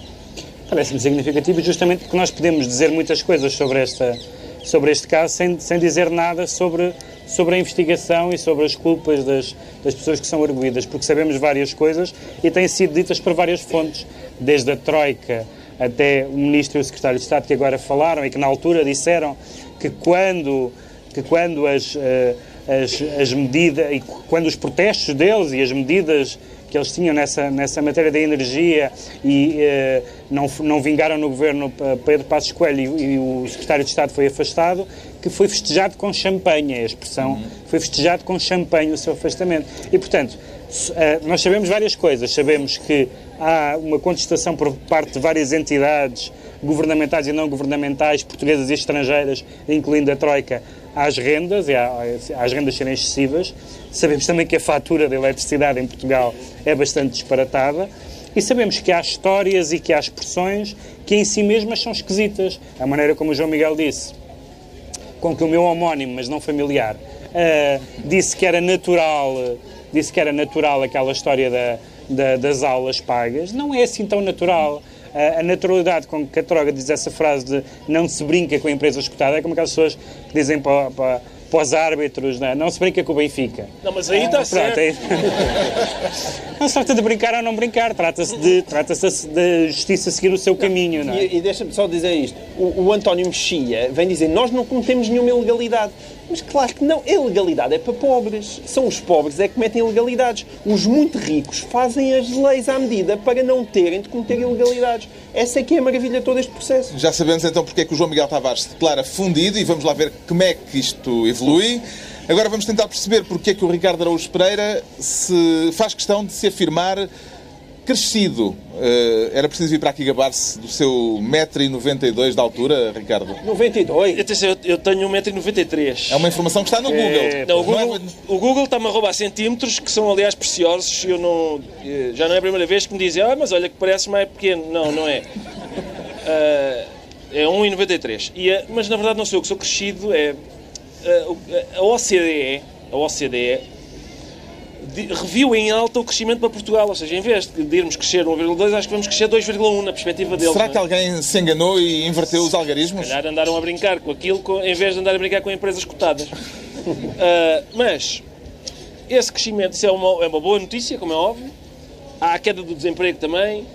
Parece-me significativo justamente porque nós podemos dizer muitas coisas sobre, esta, sobre este caso sem, sem dizer nada sobre sobre a investigação e sobre as culpas das, das pessoas que são arguídas, porque sabemos várias coisas e têm sido ditas por várias fontes, desde a Troika até o Ministro e o Secretário de Estado que agora falaram e que na altura disseram que quando, que quando as, eh, as, as medidas, e quando os protestos deles e as medidas que eles tinham nessa, nessa matéria da energia e eh, não, não vingaram no governo Pedro Passos Coelho e, e, o secretário de Estado foi afastado, que foi festejado com champanhe, a expressão uhum. foi festejado com champanhe o seu afastamento. E, portanto, eh, nós sabemos várias coisas. Sabemos que há uma contestação por parte de várias entidades governamentais e não governamentais, portuguesas e estrangeiras, incluindo a Troika, às rendas e às rendas serem excessivas. Sabemos também que a fatura da eletricidade em Portugal é bastante disparatada. E sabemos que há histórias e que há expressões que em si mesmas são esquisitas. A maneira como o João Miguel disse, com que o meu homónimo, mas não familiar, uh, disse que era natural, disse que era natural aquela história da, da, das aulas pagas, não é assim tão natural a, a naturalidade com que a Troga diz essa frase de não se brinca com a empresa escutada é como aquelas pessoas que dizem para, para, para os árbitros, não, é? não se brinca com o Benfica. Não, mas aí está ah, certo. É... *laughs* não se trata de brincar ou não brincar, trata-se de, trata de justiça seguir o seu caminho. Não é? E, e deixa-me só dizer isto. O, o António Mexia vem dizer nós não cometemos nenhuma ilegalidade. Mas claro que não. A ilegalidade é para pobres. São os pobres é que cometem ilegalidades. Os muito ricos fazem as leis à medida para não terem de cometer ilegalidades. Essa é que é a maravilha de todo este processo. Já sabemos então porque é que o João Miguel Tavares se declara fundido e vamos lá ver como é que isto evolui. Agora vamos tentar perceber porque é que o Ricardo Araújo Pereira se faz questão de se afirmar crescido. Uh, era preciso vir para aqui gabar-se do seu 1,92m de altura, Ricardo? 92? Eu, eu tenho 1,93m. É uma informação que está no Google. É... Não, o Google, é... Google está-me a roubar centímetros, que são, aliás, preciosos. Eu não, eh, já não é a primeira vez que me dizem, ah, mas olha que parece mais pequeno. Não, não é. Uh, *laughs* é 1,93. E, mas, na verdade, não sou eu que sou crescido. É, uh, a OCDE, a OCDE reviu em alta o crescimento para Portugal. Ou seja, em vez de irmos crescer 1,2, acho que vamos crescer 2,1 na perspectiva deles. Será que é? alguém se enganou e inverteu os algarismos? Se calhar andaram a brincar com aquilo em vez de andar a brincar com empresas cotadas. uh, *laughs* mas esse crescimento isso é, uma, é uma boa notícia, como é óbvio. Há a queda do desemprego também.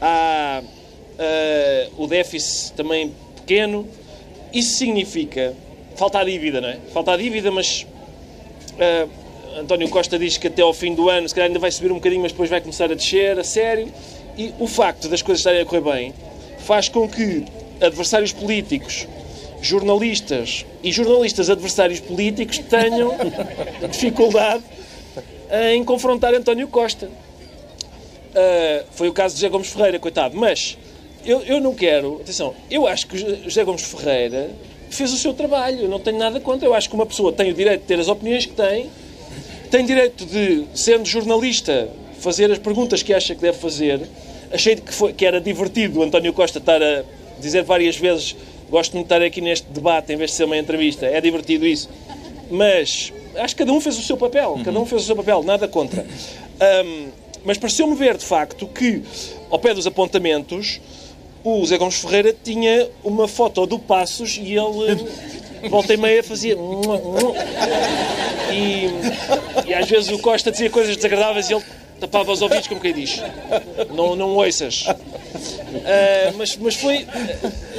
Há uh, o déficit também pequeno. Isso significa falta a dívida, não é? Falta a dívida, mas uh, António Costa diz que até ao fim do ano, se calhar ainda vai subir um bocadinho, mas depois vai começar a descer, a sério. E o facto das coisas estarem a correr bem faz com que adversários políticos, jornalistas e jornalistas adversários políticos tenham *laughs* dificuldade em confrontar António Costa. Uh, foi o caso de José Gomes Ferreira, coitado. Mas eu, eu não quero. Atenção, eu acho que José Gomes Ferreira fez o seu trabalho. Eu não tenho nada contra. Eu acho que uma pessoa tem o direito de ter as opiniões que tem tem direito de, sendo jornalista, fazer as perguntas que acha que deve fazer. Achei que, foi, que era divertido o António Costa estar a dizer várias vezes gosto de estar aqui neste debate em vez de ser uma entrevista. É divertido isso. Mas acho que cada um fez o seu papel. Uhum. Cada um fez o seu papel. Nada contra. Um, mas pareceu-me ver, de facto, que ao pé dos apontamentos o Zé Gomes Ferreira tinha uma foto do Passos e ele volta e meia fazia. E, e às vezes o Costa dizia coisas desagradáveis e ele tapava os ouvidos, como quem diz. Não, não ouças. Uh, mas, mas foi.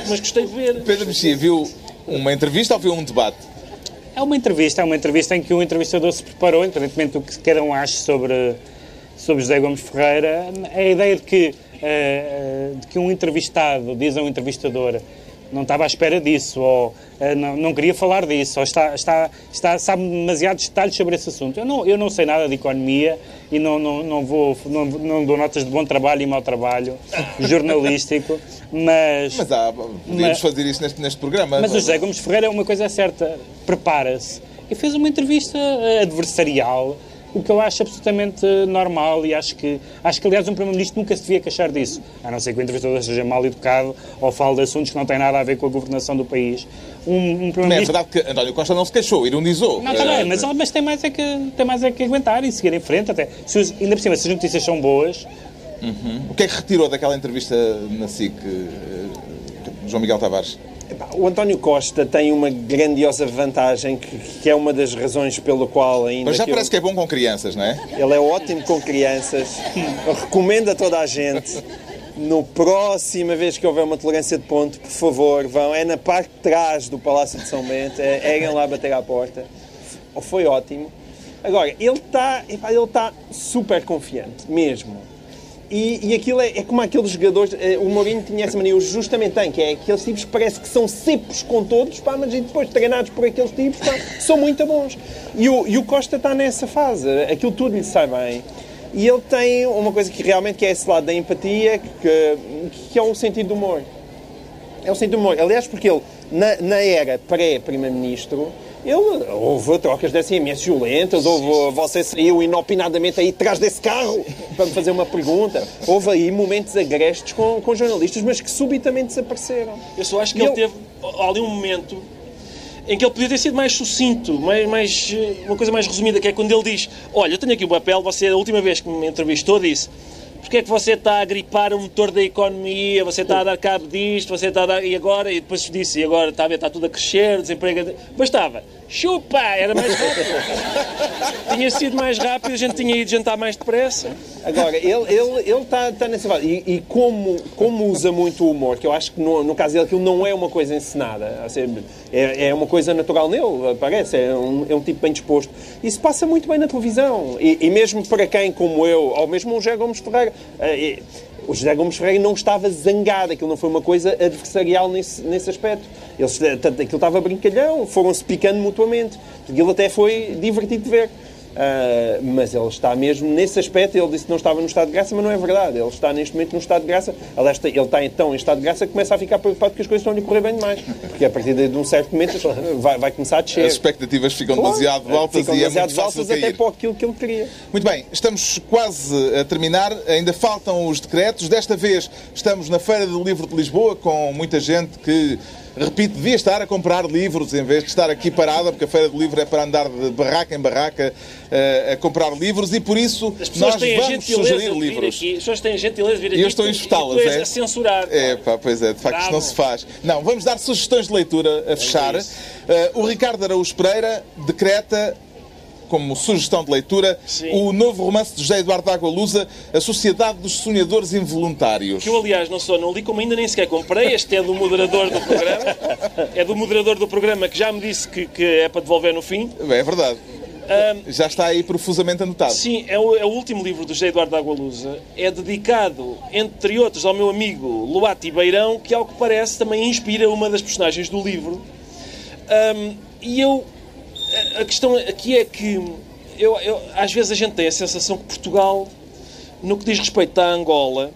Mas gostei de ver. Pedro Mexia viu uma entrevista ou viu um debate? É uma entrevista, é uma entrevista em que o entrevistador se preparou, independentemente do que cada um ache sobre, sobre José Gomes Ferreira. A ideia de que, uh, de que um entrevistado diz a um entrevistador não estava à espera disso, ou uh, não, não, queria falar disso, ou está, está, está, sabe demasiados detalhes sobre esse assunto. Eu não, eu não sei nada de economia e não, não, não, vou, não, não dou notas de bom trabalho e mau trabalho *laughs* jornalístico, mas... Mas há, podíamos mas, fazer isso neste, neste programa. Mas o José Gomes Ferreira é uma coisa certa, prepara-se e fez uma entrevista adversarial o que eu acho absolutamente normal e acho que, acho que aliás, um Primeiro-Ministro nunca se devia queixar disso, a não ser que o entrevistador seja mal educado ou fale de assuntos que não têm nada a ver com a governação do país. Um, um. Não é verdade que António Costa não se queixou, ironizou. Não, está bem, mas, mas tem, mais é que, tem mais é que aguentar e seguir em frente até. Se, ainda por cima, se as notícias são boas... Uhum. O que é que retirou daquela entrevista na SIC, eh, João Miguel Tavares? O António Costa tem uma grandiosa vantagem, que, que é uma das razões pelo qual ainda. Mas já que parece eu... que é bom com crianças, não é? Ele é ótimo com crianças. Recomendo a toda a gente. No próxima vez que houver uma tolerância de ponto, por favor, vão. É na parte de trás do Palácio de São Bento. É, é lá bater à porta. Foi ótimo. Agora, ele está ele tá super confiante, mesmo. E, e aquilo é, é, como aqueles jogadores. Eh, o Mourinho tinha essa mania, justamente tem, que é aqueles tipos que parece que são cepos com todos, pá, mas depois treinados por aqueles tipos, pá, *laughs* são muito bons. E o, e o Costa está nessa fase, aquilo tudo lhe sai bem. E ele tem uma coisa que realmente que é esse lado da empatia, que, que é o sentido do humor. É o sentido do humor. Aliás, porque ele, na, na era pré-primeiro-ministro, ele, houve trocas de SMS violentas, houve, você saiu inopinadamente aí atrás desse carro para me fazer uma pergunta. Houve aí momentos agrestes com, com jornalistas, mas que subitamente desapareceram. Eu só acho que e ele eu... teve ali um momento em que ele podia ter sido mais sucinto, mais, mais, uma coisa mais resumida, que é quando ele diz: Olha, eu tenho aqui o papel, você, a última vez que me entrevistou, disse porque é que você está a gripar o motor da economia, você está a dar cabo disto, você está a dar... E agora, e depois disse, e agora está a ver, está tudo a crescer, desemprego... Mas estava, chupa, era mais rápido. tinha sido mais rápido, a gente tinha ido jantar mais depressa. Agora, ele está ele, ele tá, tá nessa fase. E, e, como, como usa muito o humor, que eu acho que no, no caso dele aquilo não é uma coisa encenada, é, é uma coisa natural nele, parece, é um, é um tipo bem disposto. Isso passa muito bem na televisão. E, e mesmo para quem, como eu, ou mesmo o José Gomes Ferreira, uh, o José Gomes Ferreira não estava zangado, aquilo não foi uma coisa adversarial nesse, nesse aspecto. Eles, aquilo estava brincalhão, foram-se picando mutuamente. Aquilo até foi divertido de ver. Uh, mas ele está mesmo nesse aspecto. Ele disse que não estava no estado de graça, mas não é verdade. Ele está neste momento no estado de graça. Aliás, ele está então em estado de graça que começa a ficar preocupado que as coisas estão a lhe correr bem demais. Porque a partir de um certo momento *laughs* vai, vai começar a descer. As expectativas ficam claro, demasiado altas ficam e é demasiado altas até para aquilo que ele queria. Muito bem, estamos quase a terminar. Ainda faltam os decretos. Desta vez estamos na Feira do Livro de Lisboa com muita gente que repito, devia estar a comprar livros em vez de estar aqui parada, porque a Feira do Livro é para andar de barraca em barraca uh, a comprar livros e por isso nós vamos sugerir livros. Aqui. As pessoas têm gentileza de vir aqui. E eu estou a insultá-las, é? a censurar. É, pá, pois é, de facto isto não se faz. Não, vamos dar sugestões de leitura a fechar. É uh, o Ricardo Araújo Pereira decreta como sugestão de leitura, Sim. o novo romance de José Eduardo Água Lusa, A Sociedade dos Sonhadores Involuntários. Que eu, aliás, não só não li, como ainda nem sequer comprei. Este é do moderador do programa. É do moderador do programa que já me disse que, que é para devolver no fim. É verdade. Um, já está aí profusamente anotado. Sim, é o, é o último livro do José Eduardo Agualusa. É dedicado, entre outros, ao meu amigo Luati Beirão, que, ao que parece, também inspira uma das personagens do livro. Um, e eu a questão aqui é que eu, eu, às vezes a gente tem a sensação que Portugal, no que diz respeito à Angola,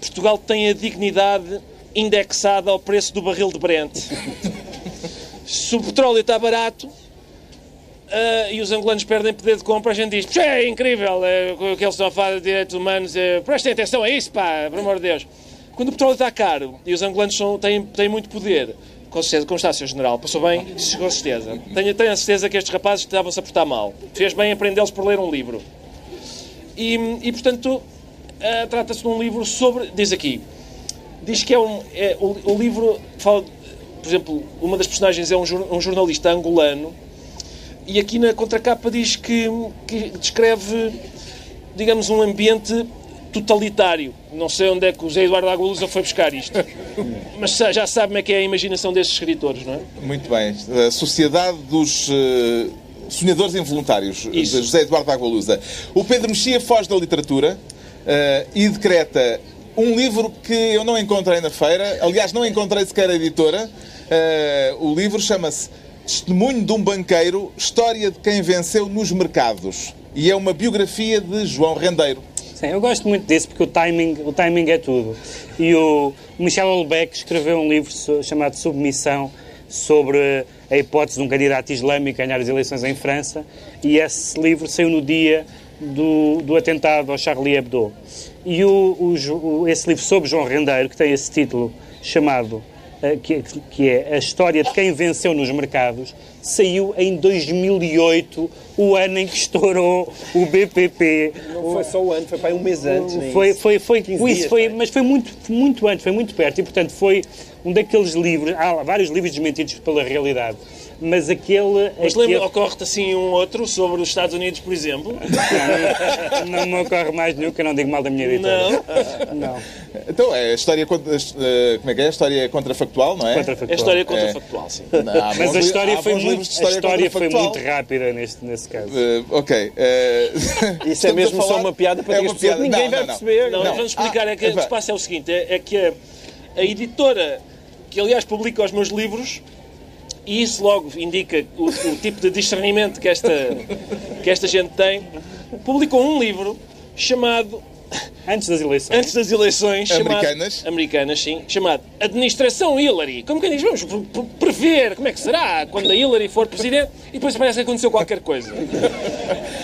Portugal tem a dignidade indexada ao preço do barril de Brent. *laughs* Se o petróleo está barato uh, e os angolanos perdem poder de compra, a gente diz: é incrível é, o que eles estão a fazer de direitos humanos, é, prestem atenção a isso, pá, pelo amor de Deus. Quando o petróleo está caro e os angolanos são, têm, têm muito poder, com certeza, Sr. General? Passou bem? Com certeza. Tenho, tenho a certeza que estes rapazes estavam-se a portar mal. Fez bem aprendê-los por ler um livro. E, e portanto, uh, trata-se de um livro sobre. Diz aqui. Diz que é um. É, o, o, livro fala. Por exemplo, uma das personagens é um, um jornalista angolano. E aqui na contracapa diz que, que descreve, digamos, um ambiente totalitário. Não sei onde é que o José Eduardo Agualusa foi buscar isto. Mas já sabe como é que é a imaginação desses escritores, não é? Muito bem. A Sociedade dos uh, Sonhadores Involuntários, Isso. de José Eduardo Agualusa. O Pedro Mexia foge da literatura uh, e decreta um livro que eu não encontrei na feira. Aliás, não encontrei sequer a editora. Uh, o livro chama-se Testemunho de um Banqueiro, História de quem venceu nos mercados. E é uma biografia de João Rendeiro. Sim, eu gosto muito desse porque o timing, o timing é tudo. E o Michel Houellebecq escreveu um livro chamado Submissão sobre a hipótese de um candidato islâmico ganhar as eleições em França e esse livro saiu no dia do, do atentado ao Charlie Hebdo. E o, o, esse livro sobre João Rendeiro, que tem esse título chamado que, que é a história de quem venceu nos mercados, saiu em 2008, o ano em que estourou o BPP. Não foi só o ano, foi para um mês antes. Foi, foi, foi, isso, foi, mas foi muito, muito antes, foi muito perto e, portanto, foi um daqueles livros. Há vários livros desmentidos pela realidade mas aquele... Mas aquele... lembra, ocorre-te assim um outro sobre os Estados Unidos, por exemplo? Não, não, me ocorre mais nenhum, que eu não digo mal da minha editora. Não? Não. Então, é a história, eh, como é que é? A história contrafactual, não é? Contrafactual. É a história contrafactual, é. sim. Não, mas a história, foi muito, a história foi muito rápida neste, nesse caso. Uh, ok. Uh... Isso é mesmo só uma piada para é uma piada. Ninguém não, vai não, perceber. Não, não. vamos explicar. Ah, é que o que se passa é o seguinte, é, é que a, a editora, que aliás publica os meus livros, e isso logo indica o, o, tipo de discernimento que esta, que esta gente tem. Publicou um livro chamado Antes das eleições. Antes das eleições. Americanas. Chamado, americanas, sim. Chamado Administração Hillary. Como quem diz, vamos prever como é que será quando a Hillary for presidente. E depois parece que aconteceu qualquer coisa.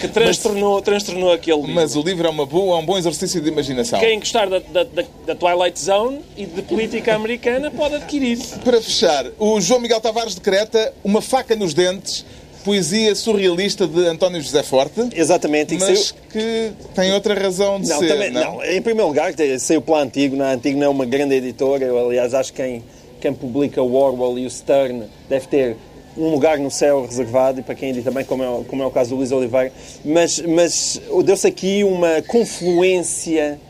Que transtornou, mas, transtornou aquele livro. Mas o livro é, uma boa, é um bom exercício de imaginação. Quem gostar da, da, da, Twilight Zone e de política americana pode adquirir. Para fechar, o João Miguel Tavares decreta uma faca nos dentes poesia surrealista de António José Forte. Exatamente. Mas que tem outra razão de não, ser, também, não? não? Em primeiro lugar, saiu pela Antigo. Na Antigo não é uma grande editora. Eu, aliás, acho que quem, quem publica o Orwell e o Stern deve ter um lugar no céu reservado, e para quem edita também, como é, como é o caso do Luís Oliveira. Mas, mas deu-se aqui uma confluência...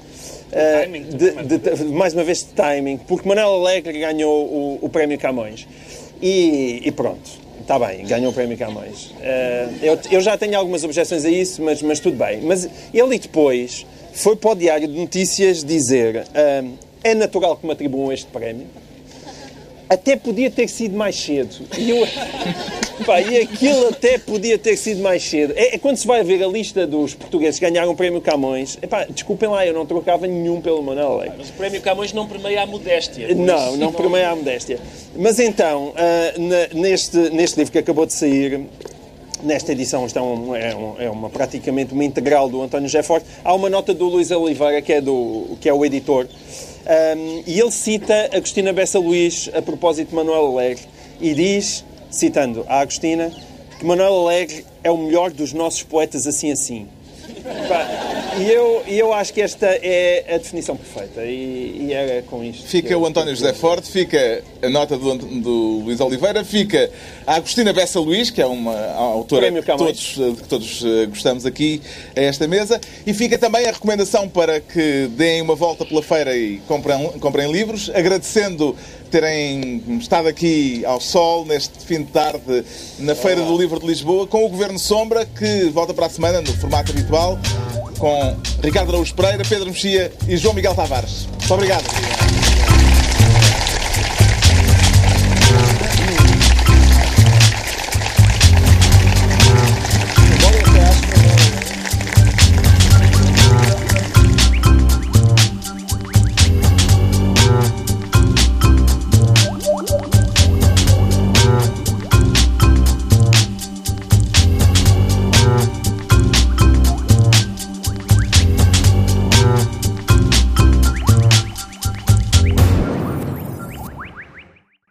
Uh, de, de, de, mais uma vez de timing, porque Manuel Alegre ganhou o, o prémio Camões. E, e pronto, Está bem, ganhou o prémio Camões. Uh, eu, eu, já tenho algumas objeções a isso, mas, mas tudo bem. Mas ele depois foi para o Diário de Notícias dizer uh, é natural que me atribuam este prémio. Até podia ter sido mais cedo. E, eu, *laughs* pá, e aquilo até podia ter sido mais cedo. É, é, quando se vai ver a lista dos portugueses que ganharam o Prémio Camões, epá, desculpem lá, eu não trocava nenhum pelo Manuel Alegre. Mas o Prémio Camões não permeia a modéstia. Não, não permeia a modéstia. Mas então, uh, neste, neste livro que acabou de sair, Nesta edição estão, é, é, uma, praticamente uma integral do António José Forte. Há uma nota do Luís Oliveira, que é, do, que é o editor, um, e ele cita Agostina Bessa Luís a propósito de Manuel Alegre e diz, citando a Agostina, que Manuel Alegre é o melhor dos nossos poetas assim assim. E eu, eu acho que esta é a definição perfeita e, e era com isto. Fica o António José Forte, fica a nota do, do Luís Oliveira, fica a Agostina Bessa Luís, que é uma autora que todos, que todos eh, gostamos aqui a esta mesa, e fica também a recomendação para que deem uma volta pela feira e comprem, comprem livros, agradecendo terem estado aqui ao sol neste fim de tarde na Feira do Livro de Lisboa com o Governo Sombra, que volta para a semana no formato habitual com Ricardo Araújo Pereira, Pedro Mexia e João Miguel Tavares. Muito obrigado.